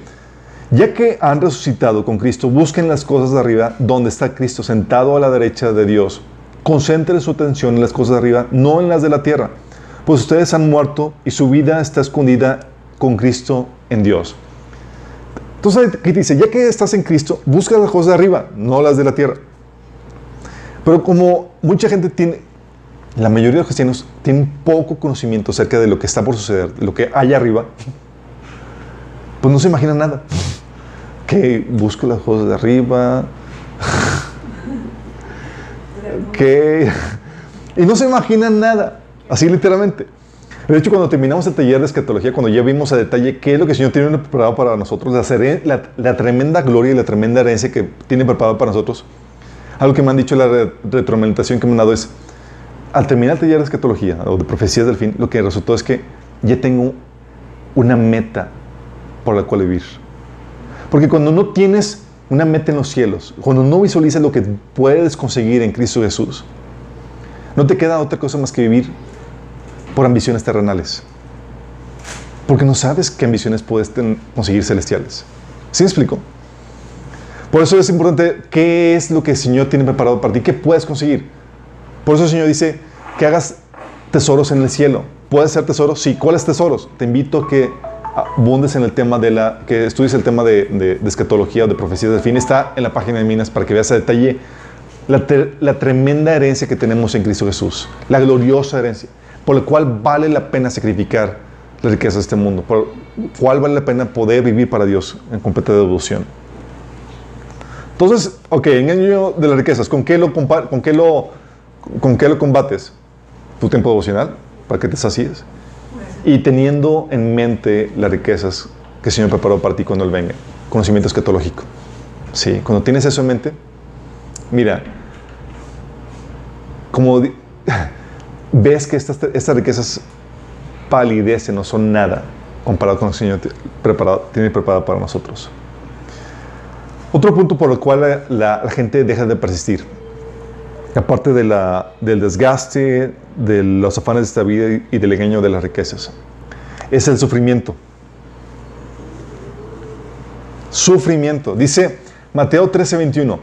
S1: Ya que han resucitado con Cristo, busquen las cosas de arriba, donde está Cristo sentado a la derecha de Dios. Concentren su atención en las cosas de arriba, no en las de la tierra, pues ustedes han muerto y su vida está escondida con Cristo en Dios. Entonces, aquí dice, ya que estás en Cristo, busca las cosas de arriba, no las de la tierra. Pero como mucha gente tiene, la mayoría de los cristianos tienen poco conocimiento acerca de lo que está por suceder, de lo que hay arriba, pues no se imagina nada. Que busco las cosas de arriba, que... Y no se imaginan nada, así literalmente. De hecho, cuando terminamos el taller de escatología, cuando ya vimos a detalle qué es lo que el Señor tiene preparado para nosotros, la, la, tremenda gloria y la tremenda herencia que tiene preparado para nosotros, algo que me han dicho la retroalimentación que me han dado es, al terminar el taller de escatología o de profecías del fin, lo que resultó es que ya tengo una meta por la cual vivir. Porque cuando no tienes una meta en los cielos, cuando no visualizas lo que puedes conseguir en Cristo Jesús, no te queda otra cosa más que vivir por ambiciones terrenales. Porque no sabes qué ambiciones puedes conseguir celestiales. ¿Sí me explico? Por eso es importante qué es lo que el Señor tiene preparado para ti, qué puedes conseguir. Por eso el Señor dice que hagas tesoros en el cielo. ¿Puedes hacer tesoros? Sí. ¿Cuáles tesoros? Te invito a que abundes en el tema de la, que estudies el tema de, de, escatología o de profecías del fin. Está en la página de Minas para que veas a detalle la, tremenda herencia que tenemos en Cristo Jesús. La gloriosa herencia. Por la cual vale la pena sacrificar la riqueza de este mundo. Por la cual vale la pena poder vivir para Dios en completa devoción. Entonces, ok, engaño de las riquezas. ¿Con qué lo, con qué lo ¿Con qué lo combates? Tu tiempo devocional, para que te sacies. Y teniendo en mente las riquezas que el Señor preparó para ti cuando Él venga. Conocimiento escatológico. Sí, cuando tienes eso en mente, mira, como *laughs* ves que estas, estas riquezas palidecen, no son nada comparado con lo que el Señor preparado, tiene preparado para nosotros. Otro punto por el cual la gente deja de persistir aparte del desgaste, de los afanes de esta vida y del engaño de las riquezas. Es el sufrimiento. Sufrimiento. Dice Mateo 13:21,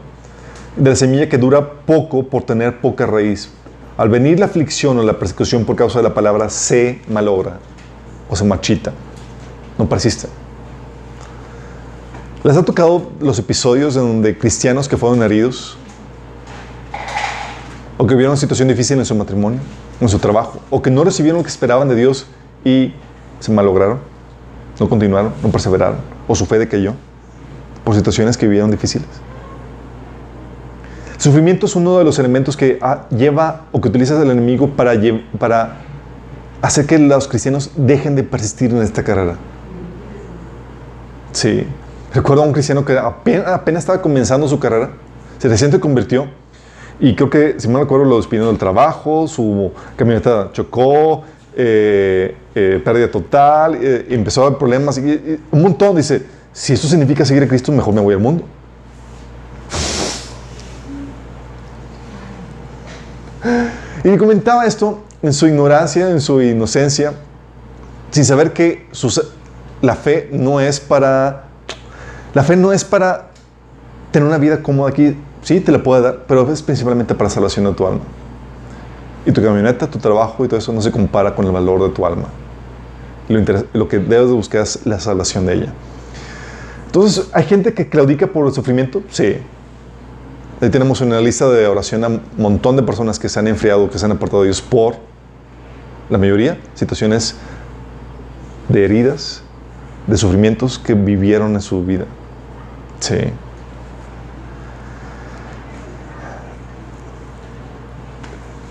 S1: de la semilla que dura poco por tener poca raíz. Al venir la aflicción o la persecución por causa de la palabra, se malogra o se marchita, no persiste. ¿Les ha tocado los episodios en donde cristianos que fueron heridos o que vivieron una situación difícil en su matrimonio, en su trabajo, o que no recibieron lo que esperaban de Dios y se malograron, no continuaron, no perseveraron, o su fe decayó por situaciones que vivieron difíciles. Sufrimiento es uno de los elementos que ah, lleva o que utiliza el enemigo para, para hacer que los cristianos dejen de persistir en esta carrera. Sí. Recuerdo a un cristiano que apenas, apenas estaba comenzando su carrera, se recién convirtió y creo que, si me acuerdo, lo despidieron del trabajo, su camioneta chocó, eh, eh, pérdida total, eh, empezó a haber problemas, y, un montón. Dice, si esto significa seguir a Cristo, mejor me voy al mundo. Y comentaba esto en su ignorancia, en su inocencia, sin saber que la fe no es para... La fe no es para tener una vida cómoda aquí, Sí, te la puede dar, pero es principalmente para salvación de tu alma. Y tu camioneta, tu trabajo y todo eso no se compara con el valor de tu alma. Lo, que debes de buscar es la salvación de ella. Entonces, ¿hay gente que claudica por el sufrimiento? Sí. Ahí tenemos una lista de oración a un montón de personas que se han enfriado, que se han apartado de Dios por, la mayoría, situaciones de heridas, de sufrimientos que vivieron en su vida. Sí.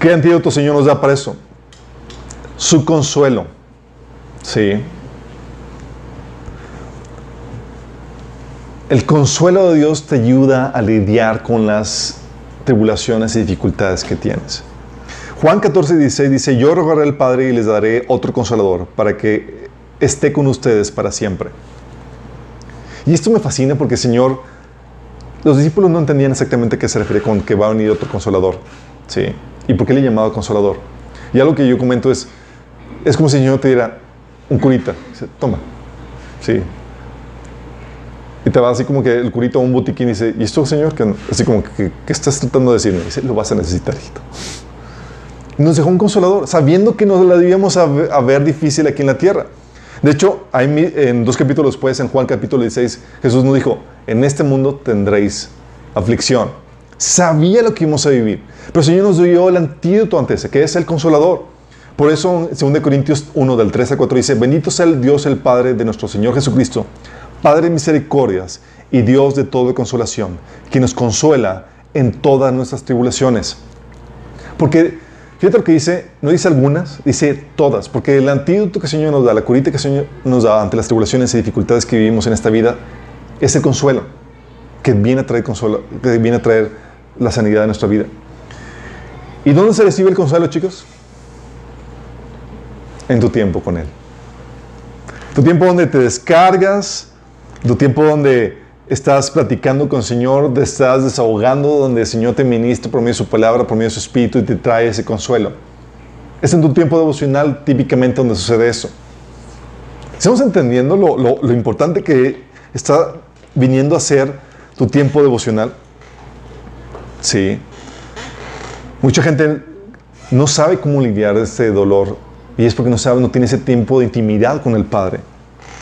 S1: ¿Qué antídoto Señor nos da para eso? Su consuelo. Sí. El consuelo de Dios te ayuda a lidiar con las tribulaciones y dificultades que tienes. Juan 14, 16 dice, yo rogaré al Padre y les daré otro consolador para que esté con ustedes para siempre. Y esto me fascina porque, Señor, los discípulos no entendían exactamente qué se refiere con que va a venir otro consolador. Sí. ¿Y por qué le llamaba consolador? Y algo que yo comento es, es como si el Señor te diera un curita. Dice, toma. Sí. Y te va así como que el curito a un botiquín y dice, ¿y esto, señor? Que, así como que, ¿qué estás tratando de decirme? dice, lo vas a necesitar, hijito. nos dejó un consolador, sabiendo que nos la debíamos a ver, difícil aquí en la tierra. De hecho, en dos capítulos después, en Juan capítulo 16, Jesús nos dijo, en este mundo tendréis aflicción. Sabía lo que íbamos a vivir, pero el Señor nos dio el antídoto ante ese, que es el consolador. Por eso, en 2 Corintios 1, del 3 al 4, dice, bendito sea el Dios, el Padre de nuestro Señor Jesucristo, Padre de misericordias y Dios de toda consolación, que nos consuela en todas nuestras tribulaciones. Porque, fíjate lo que dice, no dice algunas, dice todas, porque el antídoto que el Señor nos da, la curita que el Señor nos da ante las tribulaciones y dificultades que vivimos en esta vida, es el consuelo, que viene a traer consuelo, que viene a traer la sanidad de nuestra vida. ¿Y dónde se recibe el consuelo, chicos? En tu tiempo con Él. Tu tiempo donde te descargas, tu tiempo donde estás platicando con el Señor, te estás desahogando, donde el Señor te ministra por medio de su palabra, por medio de su espíritu y te trae ese consuelo. Es en tu tiempo devocional típicamente donde sucede eso. Estamos entendiendo lo, lo importante que está viniendo a ser tu tiempo devocional. Sí. Mucha gente no sabe cómo lidiar este dolor y es porque no sabe, no tiene ese tiempo de intimidad con el Padre,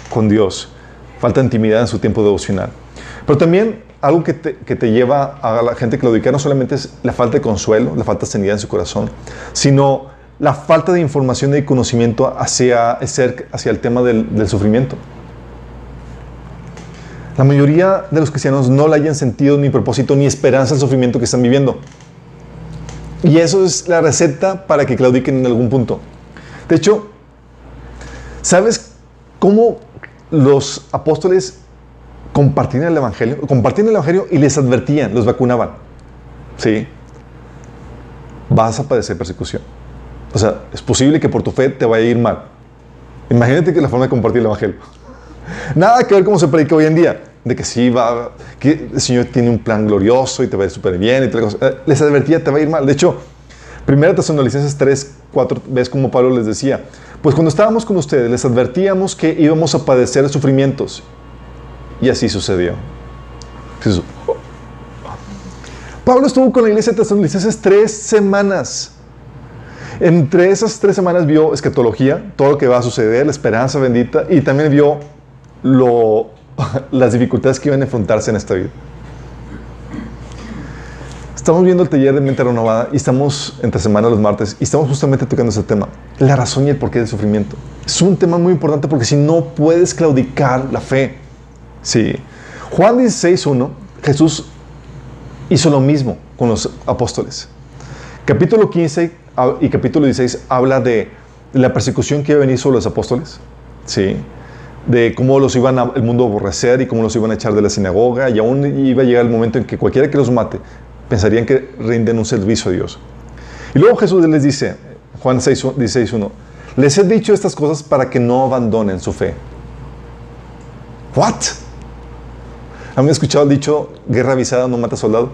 S1: con Dios. Falta intimidad en su tiempo devocional. Pero también algo que te, lleva a la gente que no solamente es la falta de consuelo, la falta de sanidad en su corazón, sino la falta de información y conocimiento hacia, hacia el tema del, del sufrimiento. La mayoría de los cristianos no le hayan sentido ni propósito ni esperanza al sufrimiento que están viviendo. Y eso es la receta para que claudiquen en algún punto. De hecho, ¿sabes cómo los apóstoles compartían el Evangelio? Compartían el Evangelio y les advertían, los vacunaban. Sí, vas a padecer persecución. O sea, es posible que por tu fe te vaya a ir mal. Imagínate que la forma de compartir el Evangelio. Nada que ver cómo se predica hoy en día. De que sí va, que el Señor tiene un plan glorioso y te va a ir súper bien y tal cosa. Eh, les advertía, te va a ir mal. De hecho, Primera Tesalonicenses 3, 4, ves como Pablo les decía, pues cuando estábamos con ustedes les advertíamos que íbamos a padecer sufrimientos. Y así sucedió. Pablo estuvo con la iglesia de Tesalonicenses tres semanas. Entre esas tres semanas vio escatología, todo lo que va a suceder, la esperanza bendita, y también vio lo, *laughs* las dificultades que iban a enfrentarse en esta vida. Estamos viendo el taller de mente renovada y estamos entre semana los martes y estamos justamente tocando ese tema, la razón y el porqué del sufrimiento. Es un tema muy importante porque si no puedes claudicar la fe. Sí. Juan 16.1, Jesús hizo lo mismo con los apóstoles. Capítulo 15 y capítulo 16 habla de la persecución que iba a venir sobre los apóstoles. Sí de cómo los iban a, el mundo a aborrecer y cómo los iban a echar de la sinagoga y aún iba a llegar el momento en que cualquiera que los mate pensarían que rinden un servicio a Dios. Y luego Jesús les dice, Juan 16.1, les he dicho estas cosas para que no abandonen su fe. ¿What? ¿Han escuchado el dicho, guerra avisada no mata soldado?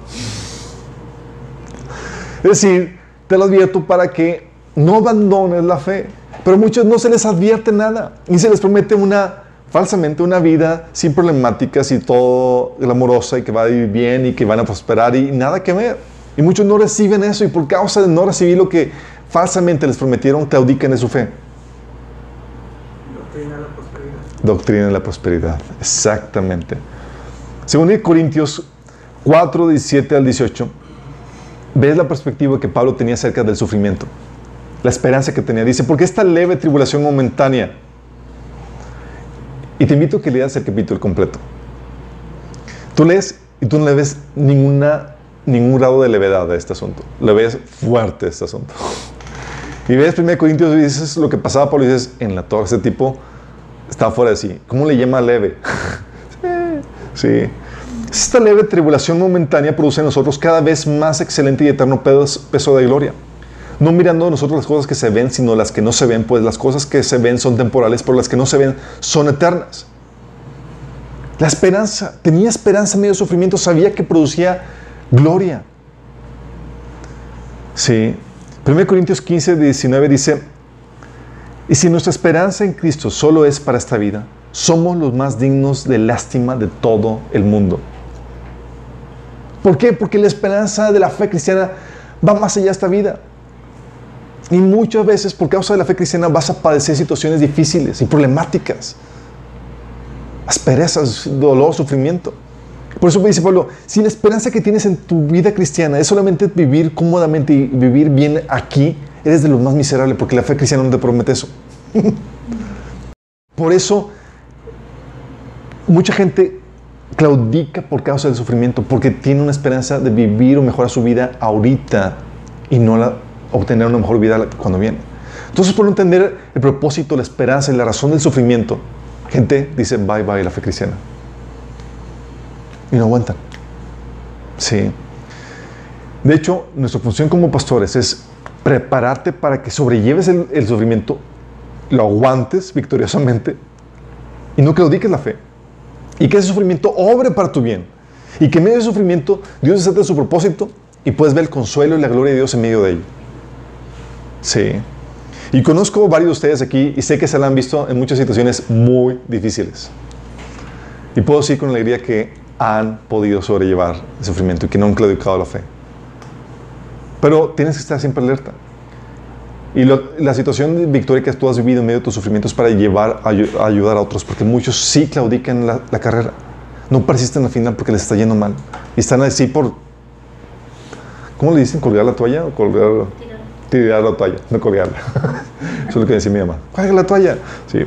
S1: Es decir, te lo advierto para que no abandones la fe. Pero a muchos no se les advierte nada, ni se les promete una falsamente una vida sin problemáticas y todo glamorosa y que va a ir bien y que van a prosperar y nada que ver. Y muchos no reciben eso y por causa de no recibir lo que falsamente les prometieron, claudican de su fe. Doctrina de la prosperidad. Doctrina de la prosperidad, exactamente. Según Corintios 4, 17 al 18, ves la perspectiva que Pablo tenía acerca del sufrimiento, la esperanza que tenía. Dice, porque esta leve tribulación momentánea y te invito a que leas el capítulo completo. Tú lees y tú no le ves ninguna, ningún grado de levedad a este asunto. Le ves fuerte este asunto. *laughs* Y ves 1 Corintios y dices lo que pasaba por y dices, en la torre, ese tipo está fuera de sí. ¿Cómo le llama leve? *laughs* sí. Esta leve tribulación momentánea produce en nosotros cada vez más excelente y eterno peso de gloria no mirando nosotros las cosas que se ven, sino las que no se ven, pues las cosas que se ven son temporales, pero las que no se ven son eternas. La esperanza, tenía esperanza en medio de sufrimiento, sabía que producía gloria. Sí. 1 Corintios 15, 19 dice, y si nuestra esperanza en Cristo solo es para esta vida, somos los más dignos de lástima de todo el mundo. ¿Por qué? Porque la esperanza de la fe cristiana va más allá de esta vida. Y muchas veces por causa de la fe cristiana vas a padecer situaciones difíciles y problemáticas. Asperezas, dolor, sufrimiento. Por eso me dice Pablo, si la esperanza que tienes en tu vida cristiana es solamente vivir cómodamente y vivir bien aquí, eres de los más miserables porque la fe cristiana no te promete eso. *laughs* por eso mucha gente claudica por causa del sufrimiento, porque tiene una esperanza de vivir o mejorar su vida ahorita y no la, obtener una mejor vida cuando viene. Entonces, por entender el propósito, la esperanza y la razón del sufrimiento, gente dice bye bye la fe cristiana. Y no aguantan. Sí. De hecho, nuestra función como pastores es prepararte para que sobrelleves el, sufrimiento, lo aguantes victoriosamente y no claudiques la fe. Y que ese sufrimiento obre para tu bien. Y que en medio de sufrimiento Dios desata su propósito y puedes ver el consuelo y la gloria de Dios en medio de ello. Sí. Y conozco varios de ustedes aquí y sé que se la han visto en muchas situaciones muy difíciles. Y puedo decir con alegría que han podido sobrellevar el sufrimiento y que no han claudicado la fe. Pero tienes que estar siempre alerta. Y la situación de victoria que tú has vivido en medio de tus sufrimientos para llevar a, ayudar a otros, porque muchos sí claudican la, la carrera. No persisten al final porque les está yendo mal. Y están así por. ¿Cómo le dicen? ¿Colgar la toalla o colgar.? Tirar, la toalla, no colgarla. *laughs* Eso es lo que decía mi mamá. Cuelga la toalla. Sí.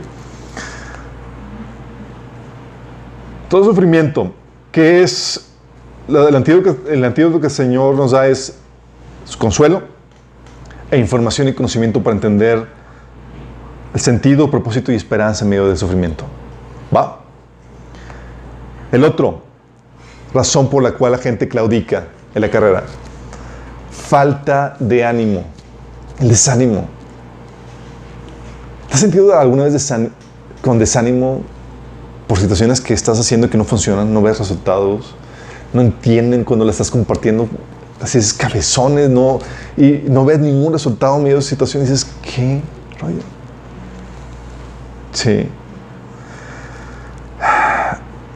S1: Todo sufrimiento, que es. El antídoto, el antídoto que el Señor nos da es consuelo e información y conocimiento para entender el sentido, propósito y esperanza en medio del sufrimiento. ¿Va? El otro, razón por la cual la gente claudica en la carrera, falta de ánimo, el desánimo. ¿Te has sentido alguna vez con desánimo por situaciones que estás haciendo que no funcionan, no ves resultados, no entienden cuando la estás compartiendo así es cabezones, no, y no ves ningún resultado en medio de situación y dices, ¿qué rollo? Sí.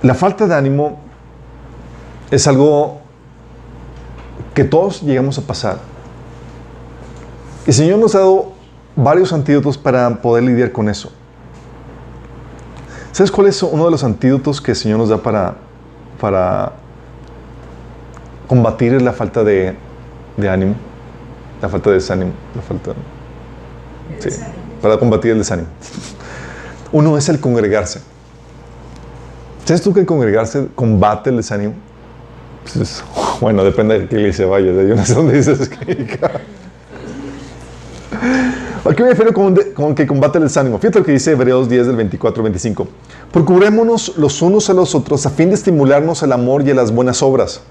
S1: La falta de ánimo es algo que todos llegamos a pasar. El Señor nos ha dado varios antídotos para poder lidiar con eso. ¿Sabes cuál es uno de los antídotos que el Señor nos da para, para combatir la falta de, ánimo, la falta de desánimo, la falta... Sí, para combatir el desánimo. Uno es el congregarse. ¿Sabes tú que el congregarse combate el desánimo? Pues bueno, depende de qué iglesia vayas. Yo no sé dónde dices que... ¿A qué me refiero con, con, que combate el desánimo? Fíjate lo que dice Hebreos 10 del 24 al 25. Procurémonos los unos a los otros a fin de estimularnos al amor y a las buenas obras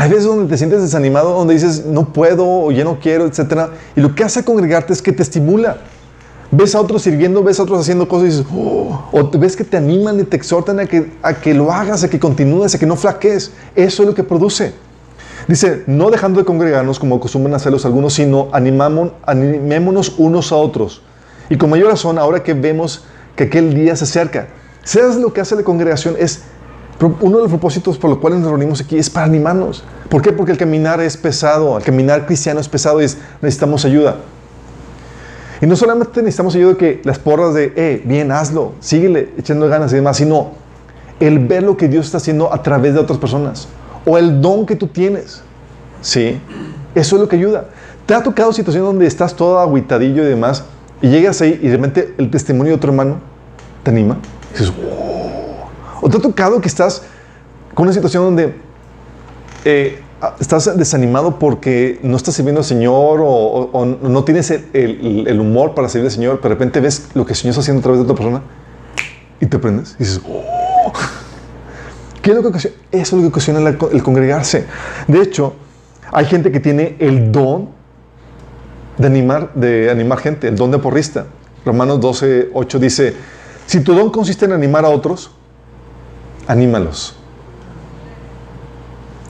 S1: hay veces donde te sientes desanimado, donde dices, no puedo, o ya no quiero, etc. Y lo que hace congregarte es que te estimula. Ves a otros sirviendo, ves a otros haciendo cosas y dices, oh", o ves que te animan y te exhortan a que, a que lo hagas, a que continúes, a que no flaquees. Eso es lo que produce. Dice, no dejando de congregarnos como acostumbran hacerlos algunos, sino animamos, animémonos unos a otros. Y con mayor razón, ahora que vemos que aquel día se acerca. ¿Sabes lo que hace la congregación? Es uno de los propósitos por los cuales nos reunimos aquí es para animarnos. ¿Por qué? Porque el caminar es pesado, el caminar cristiano es pesado y necesitamos ayuda. Y no solamente necesitamos ayuda que las porras de, eh, bien, hazlo, síguele, echando ganas y demás, sino el ver lo que Dios está haciendo a través de otras personas o el don que tú tienes. Sí, eso es lo que ayuda. ¿Te ha tocado situación donde estás todo aguitadillo y demás y llegas ahí y de repente el testimonio de otro hermano te anima? Y dices, ¿O te ha tocado que estás con una situación donde eh, estás desanimado porque no estás sirviendo al Señor o, no tienes el, humor para servir al Señor, pero de repente ves lo que el Señor está haciendo a través de otra persona y te prendes y dices, oh". ¿Qué es lo que ocasiona? Eso es lo que ocasiona el congregarse. De hecho, hay gente que tiene el don de animar, de animar gente, el don de porrista. Romanos 12, 8 dice, si tu don consiste en animar a otros, anímalos.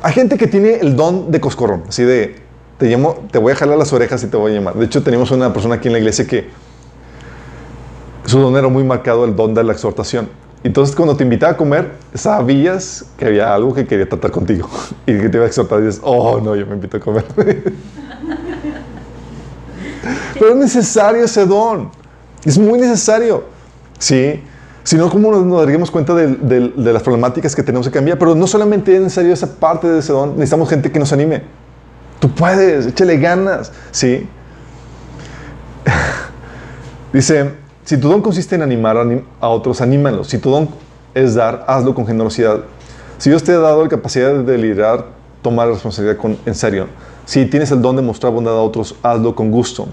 S1: Hay gente que tiene el don de coscorrón, así de, te, llamo, te voy a jalar las orejas y te voy a llamar. De hecho, tenemos una persona aquí en la iglesia que su don era muy marcado, el don de la exhortación. Entonces, cuando te invitaba a comer, sabías que había algo que quería tratar contigo *laughs* y que te iba a exhortar y dices, oh, no, yo me invito a comer. *laughs* Pero es necesario ese don. Es muy necesario. Sí. Si no, ¿cómo nos, daríamos cuenta de, de, las problemáticas que tenemos que cambiar? Pero no solamente es necesario esa parte de ese don, necesitamos gente que nos anime. Tú puedes, échale ganas. Sí. *laughs* Dice, si tu don consiste en animar a otros, anímalos. Si tu don es dar, hazlo con generosidad. Si Dios te ha dado la capacidad de liderar, tomar responsabilidad con, en serio. Si tienes el don de mostrar bondad a otros, hazlo con gusto.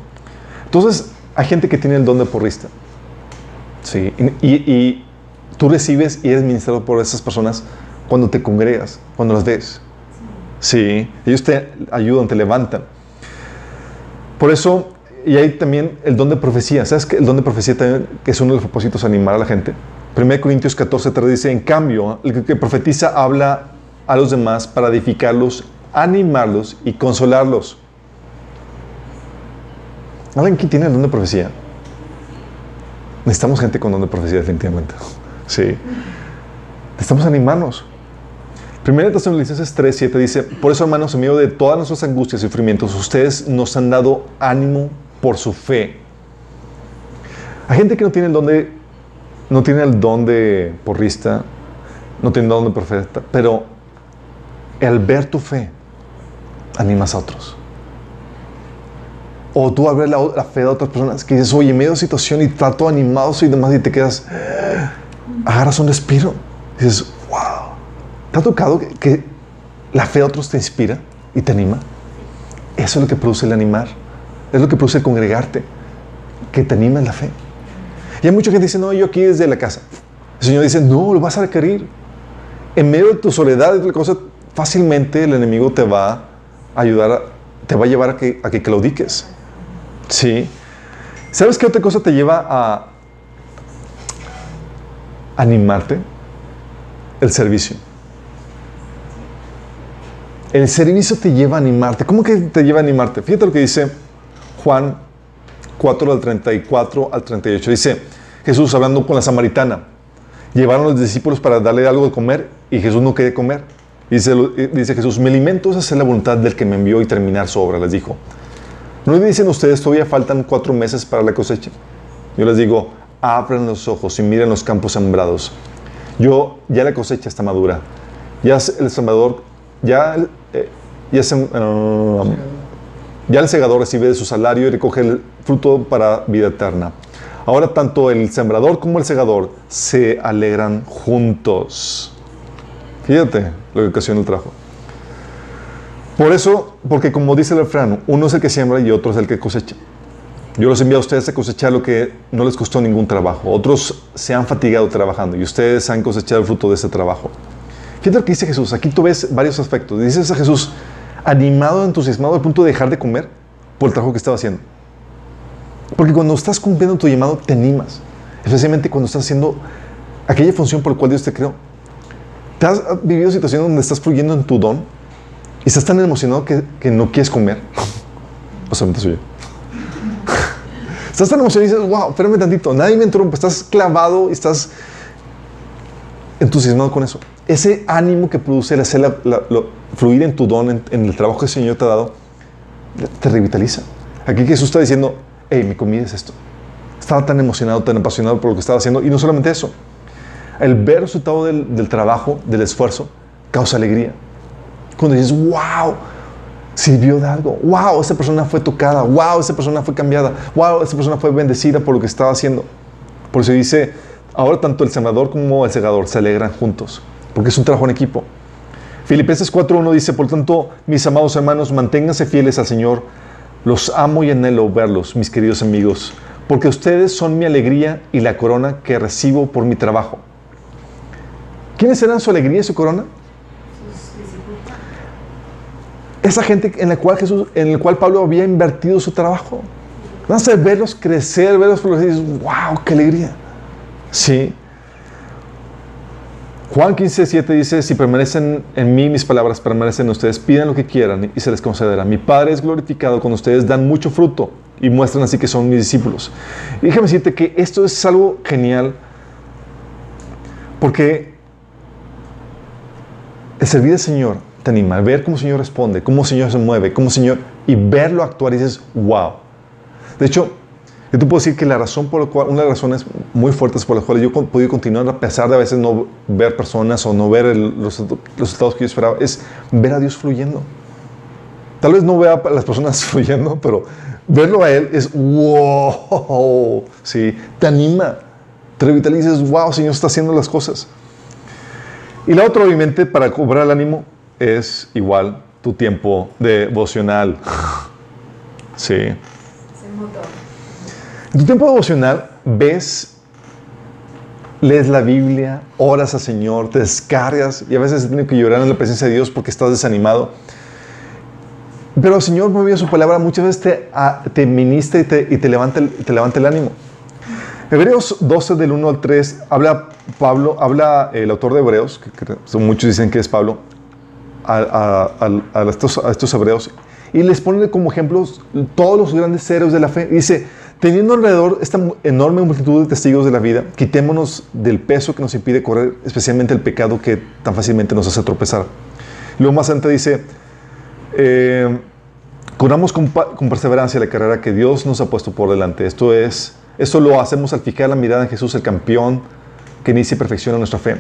S1: Entonces, hay gente que tiene el don de porrista. Sí, y, y tú recibes y eres ministrado por esas personas cuando te congregas, cuando las ves. Sí, ellos te ayudan, te levantan. Por eso y hay también el don de profecía. ¿Sabes que el don de profecía también es uno de los propósitos animar a la gente? 1 Corintios 14, 3 dice, en cambio, el que profetiza habla a los demás para edificarlos, animarlos y consolarlos. ¿Alguien que tiene el don de profecía? Necesitamos gente con don de profecía, definitivamente. *laughs* Sí. Necesitamos animarnos. Primera Tesalonicenses 3, 7 dice, por eso hermanos, en medio de todas nuestras angustias y sufrimientos, ustedes nos han dado ánimo por su fe. Hay gente que no tiene el don de, no tiene el don de porrista, no tiene el don de profeta, pero al ver tu fe, animas a otros. O tú al ver la, fe de otras personas que dices, oye, medio situación y trato animado y demás, y te quedas, agarras un respiro. Dices, wow. ¿Te ha tocado que, que la fe de otros te inspira y te anima? Eso es lo que produce el animar. Es lo que produce congregarte, que te anima en la fe. Y hay mucha gente que dice, no, yo aquí desde la casa. El Señor dice, no, lo vas a requerir. En medio de tu soledad y cosa, fácilmente el enemigo te va a ayudar, te va a llevar a que, a que claudiques. ¿Sí? ¿Sabes qué otra cosa te lleva a animarte? El servicio. El servicio te lleva a animarte. ¿Cómo que te lleva a animarte? Fíjate lo que dice Juan 4 al 34 al 38. Dice Jesús hablando con la samaritana. Llevaron los discípulos para darle algo de comer y Jesús no quería comer. Dice, dice Jesús, mi alimento es hacer la voluntad del que me envió y terminar su obra, les dijo. ¿No dicen ustedes, todavía faltan cuatro meses para la cosecha? Yo les digo, abran los ojos y miren los campos sembrados. Yo, ya la cosecha está madura. Ya el sembrador, ya, eh, ya uh, ya el segador recibe de su salario y recoge el fruto para vida eterna. Ahora tanto el sembrador como el segador se alegran juntos. Fíjate lo que ocasiona el trabajo. Por eso, porque como dice el refrán, uno es el que siembra y otro es el que cosecha. Yo los envío a ustedes a cosechar lo que no les costó ningún trabajo. Otros se han fatigado trabajando y ustedes han cosechado el fruto de ese trabajo. Fíjate lo que dice Jesús. Aquí tú ves varios aspectos. Dices a Jesús, animado, entusiasmado al punto de dejar de comer por el trabajo que estaba haciendo. Porque cuando estás cumpliendo tu llamado, te animas. Especialmente cuando estás haciendo aquella función por la cual Dios te creó. ¿Te has vivido situaciones donde estás fluyendo en tu don y estás tan emocionado que, no quieres comer? *laughs* O sea, soy yo. *laughs* estás tan emocionado y dices, wow, espérame tantito, nadie me interrumpe. Estás clavado y estás entusiasmado con eso. Ese ánimo que produce el hacer la, fluir en tu don, en, el trabajo que el Señor te ha dado, te revitaliza. Aquí Jesús está diciendo, hey, mi comida es esto. Estaba tan emocionado, tan apasionado por lo que estaba haciendo. Y no solamente eso, el ver el resultado del, trabajo, del esfuerzo, causa alegría. Cuando dices, wow, sirvió de algo. Wow, esa persona fue tocada. Wow, esa persona fue cambiada. Wow, esa persona fue bendecida por lo que estaba haciendo. Por eso dice, ahora tanto el sembrador como el segador se alegran juntos, porque es un trabajo en equipo. Filipenses 4.1 dice, por tanto, mis amados hermanos, manténganse fieles al Señor. Los amo y anhelo verlos, mis queridos amigos, porque ustedes son mi alegría y la corona que recibo por mi trabajo. ¿Quiénes eran su alegría y su corona? Esa gente en la cual Jesús, en el cual Pablo había invertido su trabajo. Van a verlos crecer, verlos florecer wow, qué alegría. Sí. Juan 15, 7 dice, si permanecen en mí, mis palabras permanecen en ustedes, pidan lo que quieran y se les concederá. Mi Padre es glorificado cuando ustedes dan mucho fruto y muestran así que son mis discípulos. Y déjame decirte que esto es algo genial porque el servir al Señor te anima, ver cómo el Señor responde, cómo el Señor se mueve, cómo el Señor, y verlo actuar y dices, wow. De hecho, yo te puedo decir que la razón por la cual, una de las razones muy fuertes por las cuales yo he podido continuar a pesar de a veces no ver personas o no ver los, los resultados que yo esperaba, es ver a Dios fluyendo. Tal vez no vea a las personas *laughs* fluyendo, pero verlo a Él es wow. Sí, te anima, te revitaliza, dices, wow, Señor está haciendo las cosas. Y la otra, obviamente, para cobrar el ánimo, es igual tu tiempo devocional. *laughs* sí. En tu tiempo devocional ves, lees la Biblia, oras al Señor, te descargas y a veces tienes que llorar en la presencia de Dios porque estás desanimado. Pero el Señor, muy bien su palabra, muchas veces te, ah, te ministra y te, y te, levanta el, te levanta el ánimo. Hebreos 12 del 1 al 3 habla Pablo, habla el autor de Hebreos, que, muchos dicen que es Pablo, a, estos, a, estos, hebreos y les pone como ejemplos todos los grandes héroes de la fe. Dice, teniendo alrededor esta enorme multitud de testigos de la vida, quitémonos del peso que nos impide correr, especialmente el pecado que tan fácilmente nos hace tropezar. Luego más adelante dice, eh, curamos con, con, perseverancia la carrera que Dios nos ha puesto por delante. Esto es, esto lo hacemos al fijar la mirada en Jesús, el campeón que inicia y perfecciona nuestra fe.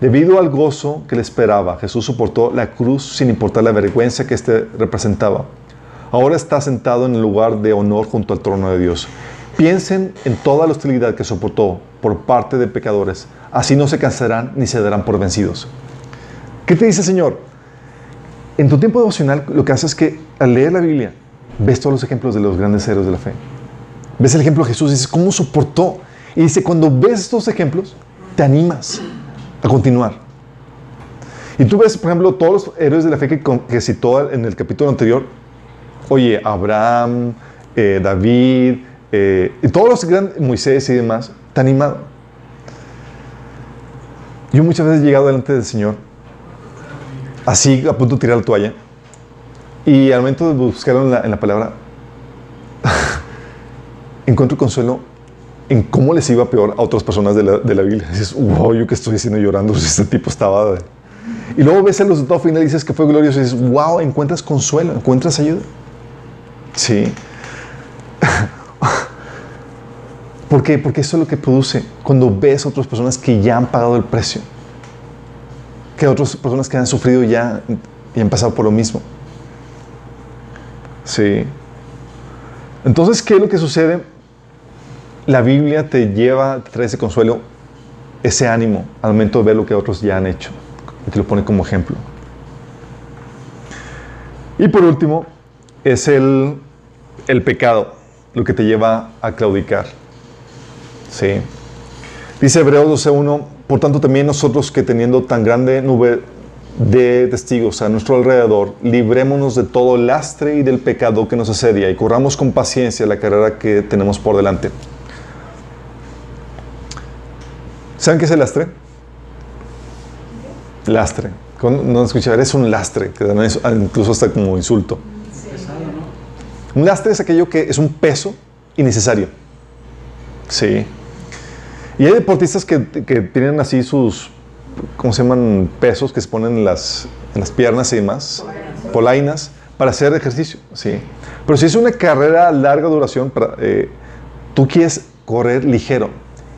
S1: Debido al gozo que le esperaba, Jesús soportó la cruz sin importar la vergüenza que éste representaba. Ahora está sentado en el lugar de honor junto al trono de Dios. Piensen en toda la hostilidad que soportó por parte de pecadores. Así no se cansarán ni se darán por vencidos. ¿Qué te dice el Señor? En tu tiempo devocional lo que haces es que al leer la Biblia ves todos los ejemplos de los grandes héroes de la fe. Ves el ejemplo de Jesús y dices, ¿cómo soportó? Y dice, cuando ves estos ejemplos, te animas a continuar. Y tú ves, por ejemplo, todos los héroes de la fe que, que citó en el capítulo anterior. Oye, Abraham, eh, David, eh, y todos los grandes, Moisés y demás, te animado. Yo muchas veces he llegado delante del Señor, así a punto de tirar la toalla, y al momento de buscarlo en la, en la palabra, *laughs* encuentro consuelo en cómo les iba peor a otras personas de la, de la Biblia. Dices, wow, yo que estoy haciendo llorando si este tipo estaba... Y luego ves el resultado final y dices que fue glorioso y dices, wow, encuentras consuelo, encuentras ayuda. Sí. ¿Por qué? Porque eso es lo que produce cuando ves a otras personas que ya han pagado el precio. Que otras personas que han sufrido ya y han pasado por lo mismo. Sí. Entonces, ¿qué es lo que sucede? la Biblia te lleva, te trae ese consuelo, ese ánimo al momento de ver lo que otros ya han hecho. Y te lo pone como ejemplo. Y por último, es el, el pecado, lo que te lleva a claudicar. ¿Sí? Dice Hebreos 12.1, por tanto también nosotros que teniendo tan grande nube de testigos a nuestro alrededor, librémonos de todo lastre y del pecado que nos asedia y corramos con paciencia la carrera que tenemos por delante. ¿Saben qué es el lastre? Lastre. No escuchar, es un lastre, que incluso hasta como insulto. Un lastre es aquello que es un peso innecesario. Sí. Y hay deportistas que, tienen así sus, ¿cómo se llaman? Pesos que se ponen en las, en las piernas y demás. Polainas. Para hacer ejercicio. Sí. Pero si es una carrera larga duración, eh, tú quieres correr ligero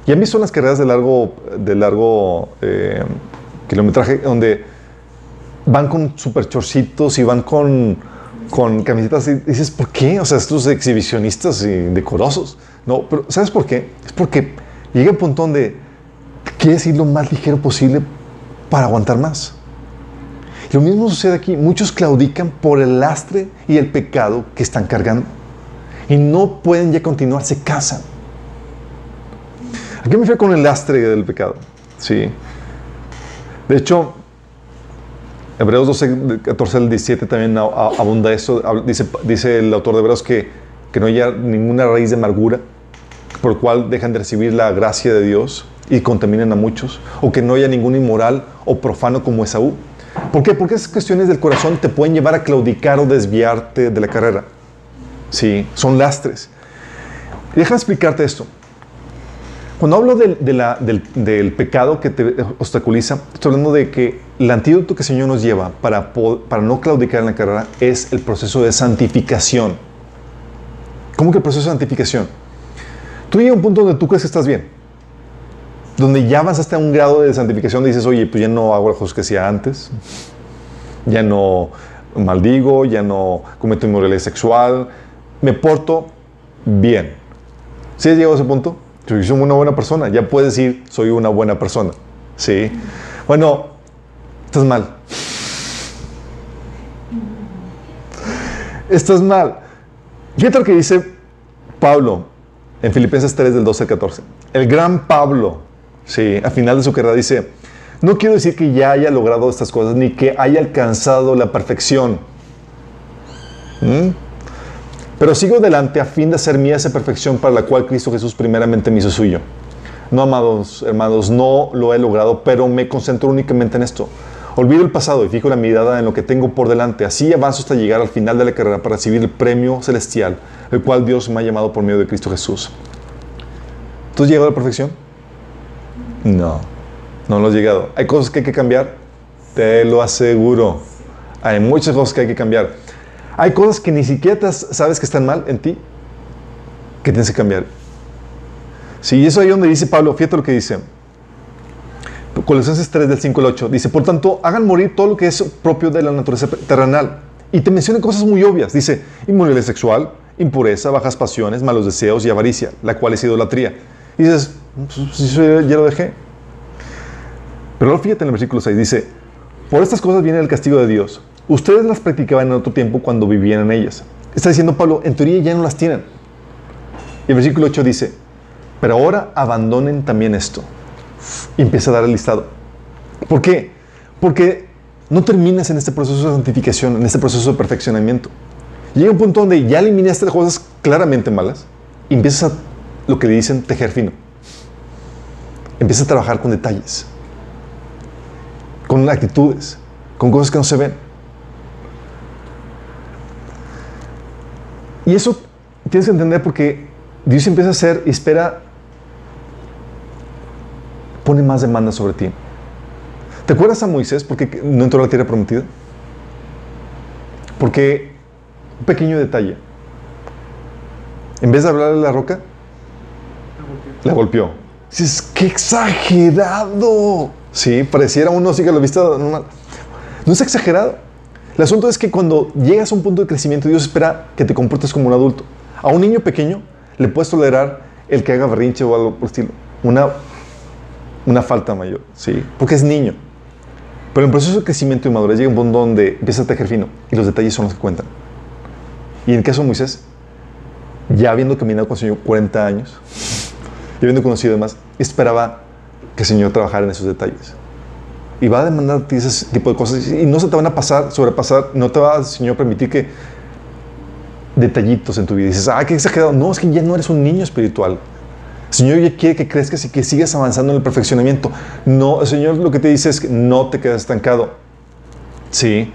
S1: y a mí son las carreras de largo, de largo eh, kilometraje donde van con super chorcitos y van con, con camisetas y dices, ¿por qué? O sea, estos exhibicionistas y decorosos. No, pero ¿sabes por qué? Es porque llega un punto donde quieres ir lo más ligero posible para aguantar más. lo mismo sucede aquí. Muchos claudican por el lastre y el pecado que están cargando. Y no pueden ya continuar, se casan. ¿A qué me fui con el lastre del pecado? Sí. De hecho, Hebreos 12, 14 al 17 también abunda eso. Dice, dice el autor de Hebreos que, que no haya ninguna raíz de amargura por cual dejan de recibir la gracia de Dios y contaminan a muchos. O que no haya ningún inmoral o profano como Esaú. ¿Por qué? Porque esas cuestiones del corazón te pueden llevar a claudicar o desviarte de la carrera. Sí, son lastres. Déjame explicarte esto. Cuando hablo del, del, pecado que te obstaculiza, estoy hablando de que el antídoto que el Señor nos lleva para, para no claudicar en la carrera es el proceso de santificación. ¿Cómo que el proceso de santificación? Tú llegas a un punto donde tú crees que estás bien, donde ya vas hasta un grado de santificación, dices, oye, pues ya no hago las cosas que hacía antes, ya no maldigo, ya no cometo inmoralidad sexual, me porto bien. ¿Sí has llegado a ese punto? Yo soy una buena persona. Ya puedes decir, soy una buena persona. ¿Sí? Bueno, estás mal. Estás mal. Fíjate lo que dice Pablo en Filipenses 3 del 12 al 14. El gran Pablo, sí, al final de su carrera dice, no quiero decir que ya haya logrado estas cosas ni que haya alcanzado la perfección. ¿Mm? Pero sigo adelante a fin de hacer mía esa perfección para la cual Cristo Jesús primeramente me hizo suyo. No, amados hermanos, no lo he logrado, pero me concentro únicamente en esto. Olvido el pasado y fijo la mirada en lo que tengo por delante. Así avanzo hasta llegar al final de la carrera para recibir el premio celestial, el cual Dios me ha llamado por medio de Cristo Jesús. ¿Tú has llegado a la perfección? No, no lo has llegado. ¿Hay cosas que hay que cambiar? Te lo aseguro. Hay muchas cosas que hay que cambiar. Hay cosas que ni siquiera sabes que están mal en ti, que tienes que cambiar. Sí, eso ahí donde dice Pablo, fíjate lo que dice. Colosenses 3 del 5 al 8. Dice, por tanto, hagan morir todo lo que es propio de la naturaleza terrenal. Y te menciona cosas muy obvias. Dice, inmunidad sexual, impureza, bajas pasiones, malos deseos y avaricia, la cual es idolatría. Y dices, pues, ya lo dejé. Pero luego fíjate en el versículo 6, dice, por estas cosas viene el castigo de Dios Ustedes las practicaban en otro tiempo cuando vivían en ellas. Está diciendo Pablo, en teoría ya no las tienen. Y el versículo 8 dice, pero ahora abandonen también esto. Empieza a dar el listado. ¿Por qué? Porque no terminas en este proceso de santificación, en este proceso de perfeccionamiento. Llega un punto donde ya eliminaste las cosas claramente malas y empiezas a, lo que le dicen, tejer fino. Empiezas a trabajar con detalles, con actitudes, con cosas que no se ven. Y eso tienes que entender porque Dios empieza a hacer y espera, pone más demanda sobre ti. ¿Te acuerdas a Moisés porque no entró a la tierra prometida? Porque, un pequeño detalle, en vez de hablarle a la roca, la golpeó. Dices, qué exagerado. Sí, pareciera uno así que lo viste normal. No es exagerado. El asunto es que cuando llegas a un punto de crecimiento, Dios espera que te comportes como un adulto. A un niño pequeño le puedes tolerar el que haga berrinche o algo por el estilo. Una, una falta mayor, ¿sí? Porque es niño. Pero en el proceso de crecimiento y madurez llega un punto donde empieza a tejer fino y los detalles son los que cuentan. Y en el caso de Moisés, ya habiendo caminado con el Señor 40 años, y habiendo conocido demás, esperaba que el Señor trabajara en esos detalles y va a demandar ese tipo de cosas y no se te van a pasar, sobrepasar, no te va a, Señor, permitir que detallitos en tu vida. Y dices, ah, qué exagerado. No, es que ya no eres un niño espiritual. Señor ya quiere que crezcas y que sigas avanzando en el perfeccionamiento. No, el Señor lo que te dice es que no te quedes estancado. Sí.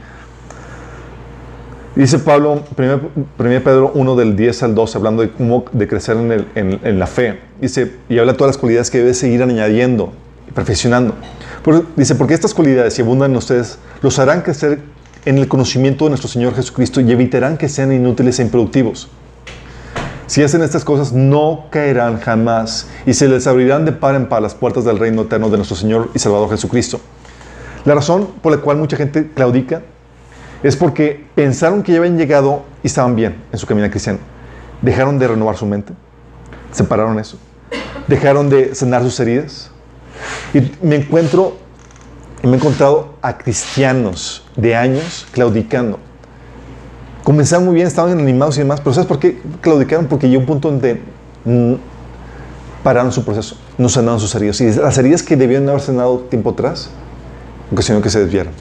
S1: Dice Pablo, 1 Pedro 1 del 10 al 12, hablando de cómo de crecer en, el, en, en la fe. Dice, y habla de todas las cualidades que debes seguir añadiendo y perfeccionando dice, porque estas cualidades, si abundan en ustedes, los harán crecer en el conocimiento de nuestro Señor Jesucristo y evitarán que sean inútiles e improductivos. Si hacen estas cosas, no caerán jamás y se les abrirán de par en par las puertas del reino eterno de nuestro Señor y Salvador Jesucristo. La razón por la cual mucha gente claudica es porque pensaron que ya habían llegado y estaban bien en su camino cristiano. Dejaron de renovar su mente, separaron eso, dejaron de sanar sus heridas, y me encuentro, me he encontrado a cristianos de años claudicando. Comenzaron muy bien, estaban animados y demás, pero ¿sabes por qué claudicaron? Porque llegó un punto donde pararon su proceso, no sanaron sus heridas. Y las heridas que debían haber sanado tiempo atrás, ocasionó que se desviaron.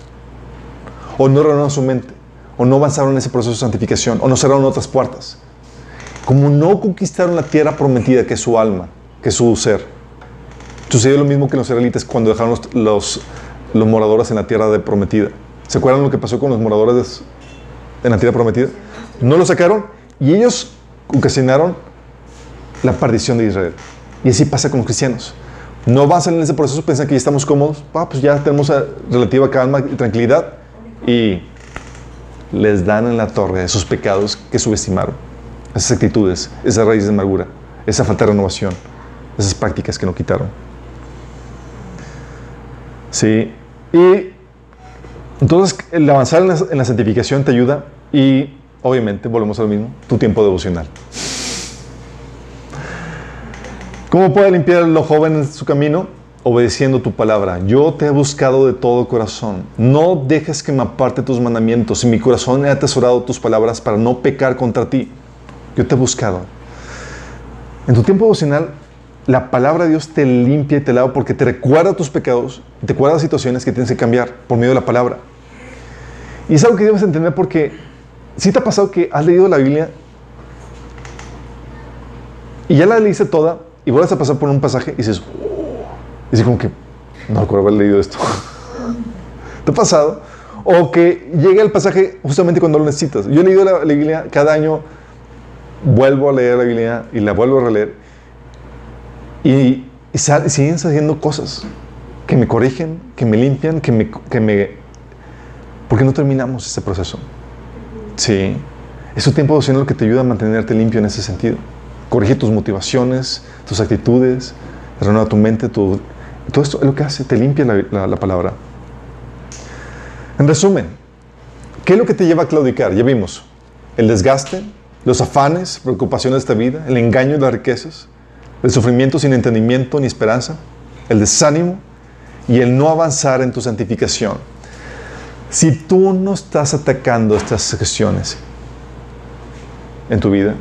S1: O no renovaron su mente, o no avanzaron en ese proceso de santificación, o no cerraron otras puertas. Como no conquistaron la tierra prometida que es su alma, que es su ser, Sucedió lo mismo que los israelitas cuando dejaron los, los, moradores en la tierra de prometida. ¿Se acuerdan lo que pasó con los moradores en la tierra prometida? No los sacaron Y ellos ocasionaron la perdición de Israel. Y así pasa con los cristianos. No avanzan en ese proceso, piensan que ya estamos cómodos, ah, pues ya tenemos relativa calma y tranquilidad. Y les dan en la torre esos pecados que subestimaron, esas actitudes, esa raíz de amargura, esa falta de renovación, esas prácticas que no quitaron. Sí, y entonces el avanzar en la, santificación te ayuda y obviamente volvemos a lo mismo, tu tiempo devocional. ¿Cómo puede limpiar lo joven en su camino? Obedeciendo tu palabra. Yo te he buscado de todo corazón. No dejes que me aparte tus mandamientos. En mi corazón he atesorado tus palabras para no pecar contra ti. Yo te he buscado. En tu tiempo devocional, la palabra de Dios te limpia y te lava porque te recuerda tus pecados, te recuerda situaciones que tienes que cambiar por medio de la palabra. Y es algo que debes entender porque si te ha pasado que has leído la Biblia y ya la leíste toda y vuelves a pasar por un pasaje y dices, oh", y dices como que no recuerdo haber leído esto. *laughs* ¿Te ha pasado? O que llega el pasaje justamente cuando lo necesitas. Yo he leído la, Biblia cada año, vuelvo a leer la Biblia y la vuelvo a releer. Y, y siguen saliendo cosas que me corrigen, que me limpian, que me, que me... ¿Por qué no terminamos ese proceso? Sí. Es un tiempo lo que te ayuda a mantenerte limpio en ese sentido. Corrige tus motivaciones, tus actitudes, renueva tu mente, todo esto es lo que hace, te limpia la, la palabra. En resumen, ¿qué es lo que te lleva a claudicar? Ya vimos, el desgaste, los afanes, preocupaciones de esta vida, el engaño de las riquezas, el sufrimiento sin entendimiento ni esperanza, el desánimo y el no avanzar en tu santificación. Si tú no estás atacando estas secciones en tu vida,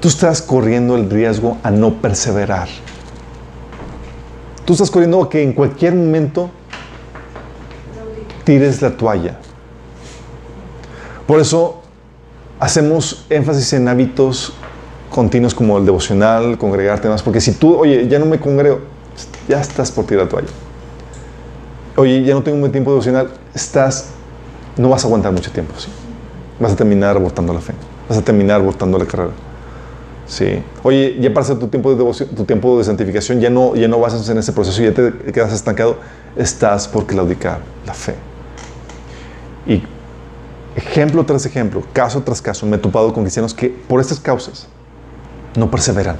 S1: tú estás corriendo el riesgo a no perseverar. Tú estás corriendo que en cualquier momento tires la toalla. Por eso hacemos énfasis en hábitos continuos como el devocional, congregarte más, porque si tú, oye, ya no me congrego, ya estás por tirar la toalla. Oye, ya no tengo un tiempo devocional, estás, no vas a aguantar mucho tiempo, ¿sí? Vas a terminar abortando la fe, vas a terminar abortando la carrera. Sí. Oye, ya pasa tu tiempo de devoción, tu tiempo de santificación, ya no, ya no vas en ese proceso, ya te quedas estancado, estás por claudicar la fe. Y ejemplo tras ejemplo, caso tras caso, me he topado con cristianos que por estas causas no perseveran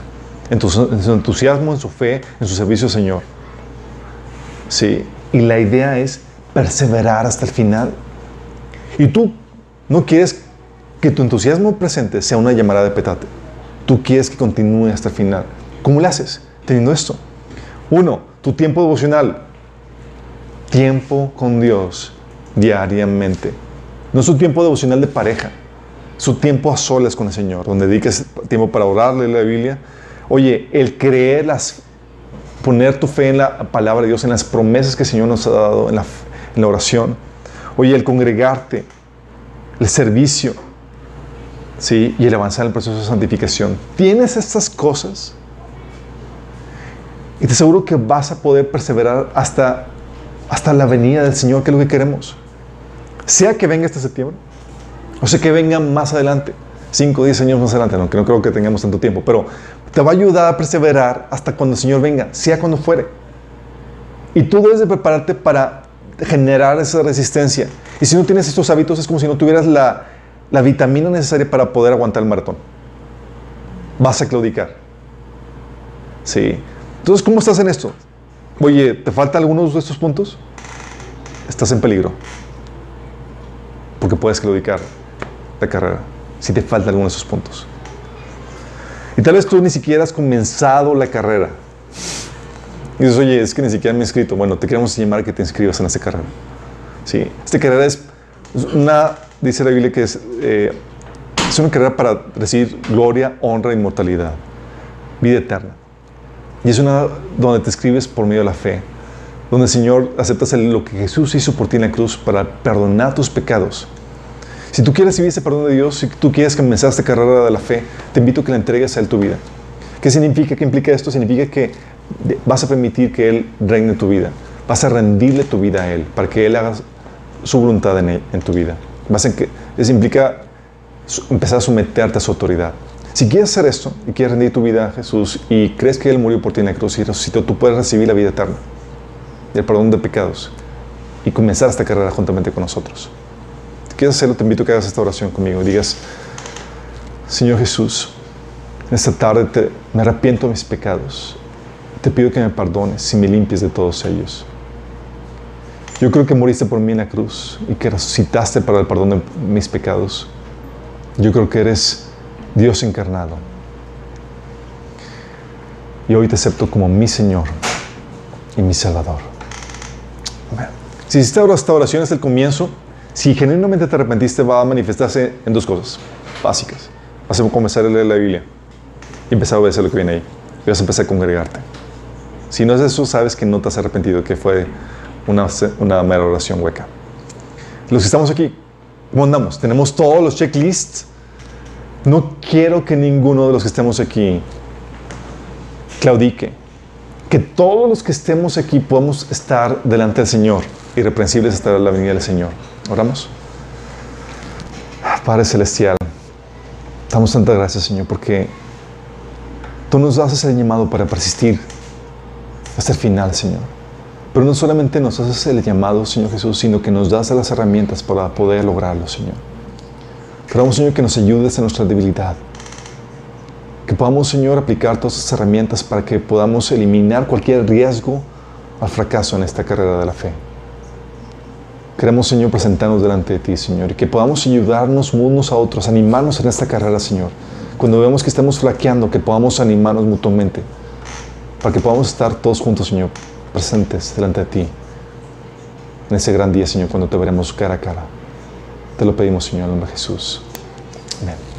S1: en, su entusiasmo, en su fe, en su servicio al Señor. Sí. Y la idea es perseverar hasta el final. Y tú no quieres que tu entusiasmo presente sea una llamada de petate. Tú quieres que continúe hasta el final. ¿Cómo lo haces? Teniendo esto. Uno, tu tiempo devocional. Tiempo con Dios diariamente. No es un tiempo devocional de pareja. Su tiempo a solas con el Señor, donde dediques tiempo para orarle la Biblia. Oye, el creer las poner tu fe en la palabra de Dios, en las promesas que el Señor nos ha dado, en la, en la oración. Oye, el congregarte, el servicio, ¿sí? y el avanzar en el proceso de santificación. Tienes estas cosas y te aseguro que vas a poder perseverar hasta, hasta la venida del Señor, que es lo que queremos. Sea que venga este septiembre, o sea que venga más adelante, 5 o 10 años más adelante, aunque no creo que tengamos tanto tiempo, pero te va a ayudar a perseverar hasta cuando el Señor venga, sea cuando fuere. Y tú debes de prepararte para generar esa resistencia. Y si no tienes estos hábitos, es como si no tuvieras la, la vitamina necesaria para poder aguantar el maratón. Vas a claudicar. Sí. Entonces, ¿cómo estás en esto? Oye, ¿te falta algunos de estos puntos? Estás en peligro. Porque puedes claudicar la carrera si te falta alguno de esos puntos. Y tal vez tú ni siquiera has comenzado la carrera. Y dices, oye, es que ni siquiera me he inscrito. Bueno, te queremos llamar a que te inscribas en esta carrera. Sí, esta carrera es una, dice la Biblia que es, eh, es una carrera para recibir gloria, honra, inmortalidad, vida eterna. Y es una donde te escribes por medio de la fe, donde el Señor aceptas lo que Jesús hizo por ti en la cruz para perdonar tus pecados. Si tú quieres recibir ese perdón de Dios, si tú quieres comenzar esta carrera de la fe, te invito a que la entregues a Él tu vida. ¿Qué significa? ¿Qué implica esto? Significa que vas a permitir que Él reine tu vida. Vas a rendirle tu vida a Él para que Él haga su voluntad en, en tu vida. Vas en que, eso implica empezar a someterte a su autoridad. Si quieres hacer esto y quieres rendir tu vida a Jesús y crees que Él murió por ti en la cruz y resucitó, tú puedes recibir la vida eterna, el perdón de pecados y comenzar esta carrera juntamente con nosotros. Quieres hacerlo, te invito a que hagas esta oración conmigo digas, Señor Jesús, esta tarde me arrepiento de mis pecados. Te pido que me perdones y me limpies de todos ellos. Yo creo que moriste por mí en la cruz y que resucitaste para el perdón de mis pecados. Yo creo que eres Dios encarnado. Y hoy te acepto como mi Señor y mi Salvador. Si hiciste esta oración desde el comienzo, si genuinamente te arrepentiste, va a manifestarse en dos cosas básicas. Vas a comenzar a leer la Biblia y empezar a obedecer lo que viene ahí. Y vas a empezar a congregarte. Si no es eso, sabes que no te has arrepentido, que fue una, una mera oración hueca. Los que estamos aquí, ¿cómo andamos? Tenemos todos los checklists. No quiero que ninguno de los que estemos aquí claudique. Que todos los que estemos aquí podamos estar delante del Señor, irreprensibles hasta la venida del Señor. Oramos. Padre Celestial, damos tanta gracias, Señor, porque tú nos haces el llamado para persistir hasta el final, Señor. Pero no solamente nos haces el llamado, Señor Jesús, sino que nos das las herramientas para poder lograrlo, Señor. Queremos, Señor, que nos ayudes en nuestra debilidad. Que podamos, Señor, aplicar todas esas herramientas para que podamos eliminar cualquier riesgo al fracaso en esta carrera de la fe. Queremos, Señor, presentarnos delante de ti, Señor, y que podamos ayudarnos unos a otros, animarnos en esta carrera, Señor. Cuando vemos que estamos flaqueando, que podamos animarnos mutuamente, para que podamos estar todos juntos, Señor, presentes delante de ti en ese gran día, Señor, cuando te veremos cara a cara. Te lo pedimos, Señor, en nombre de Jesús. Amén.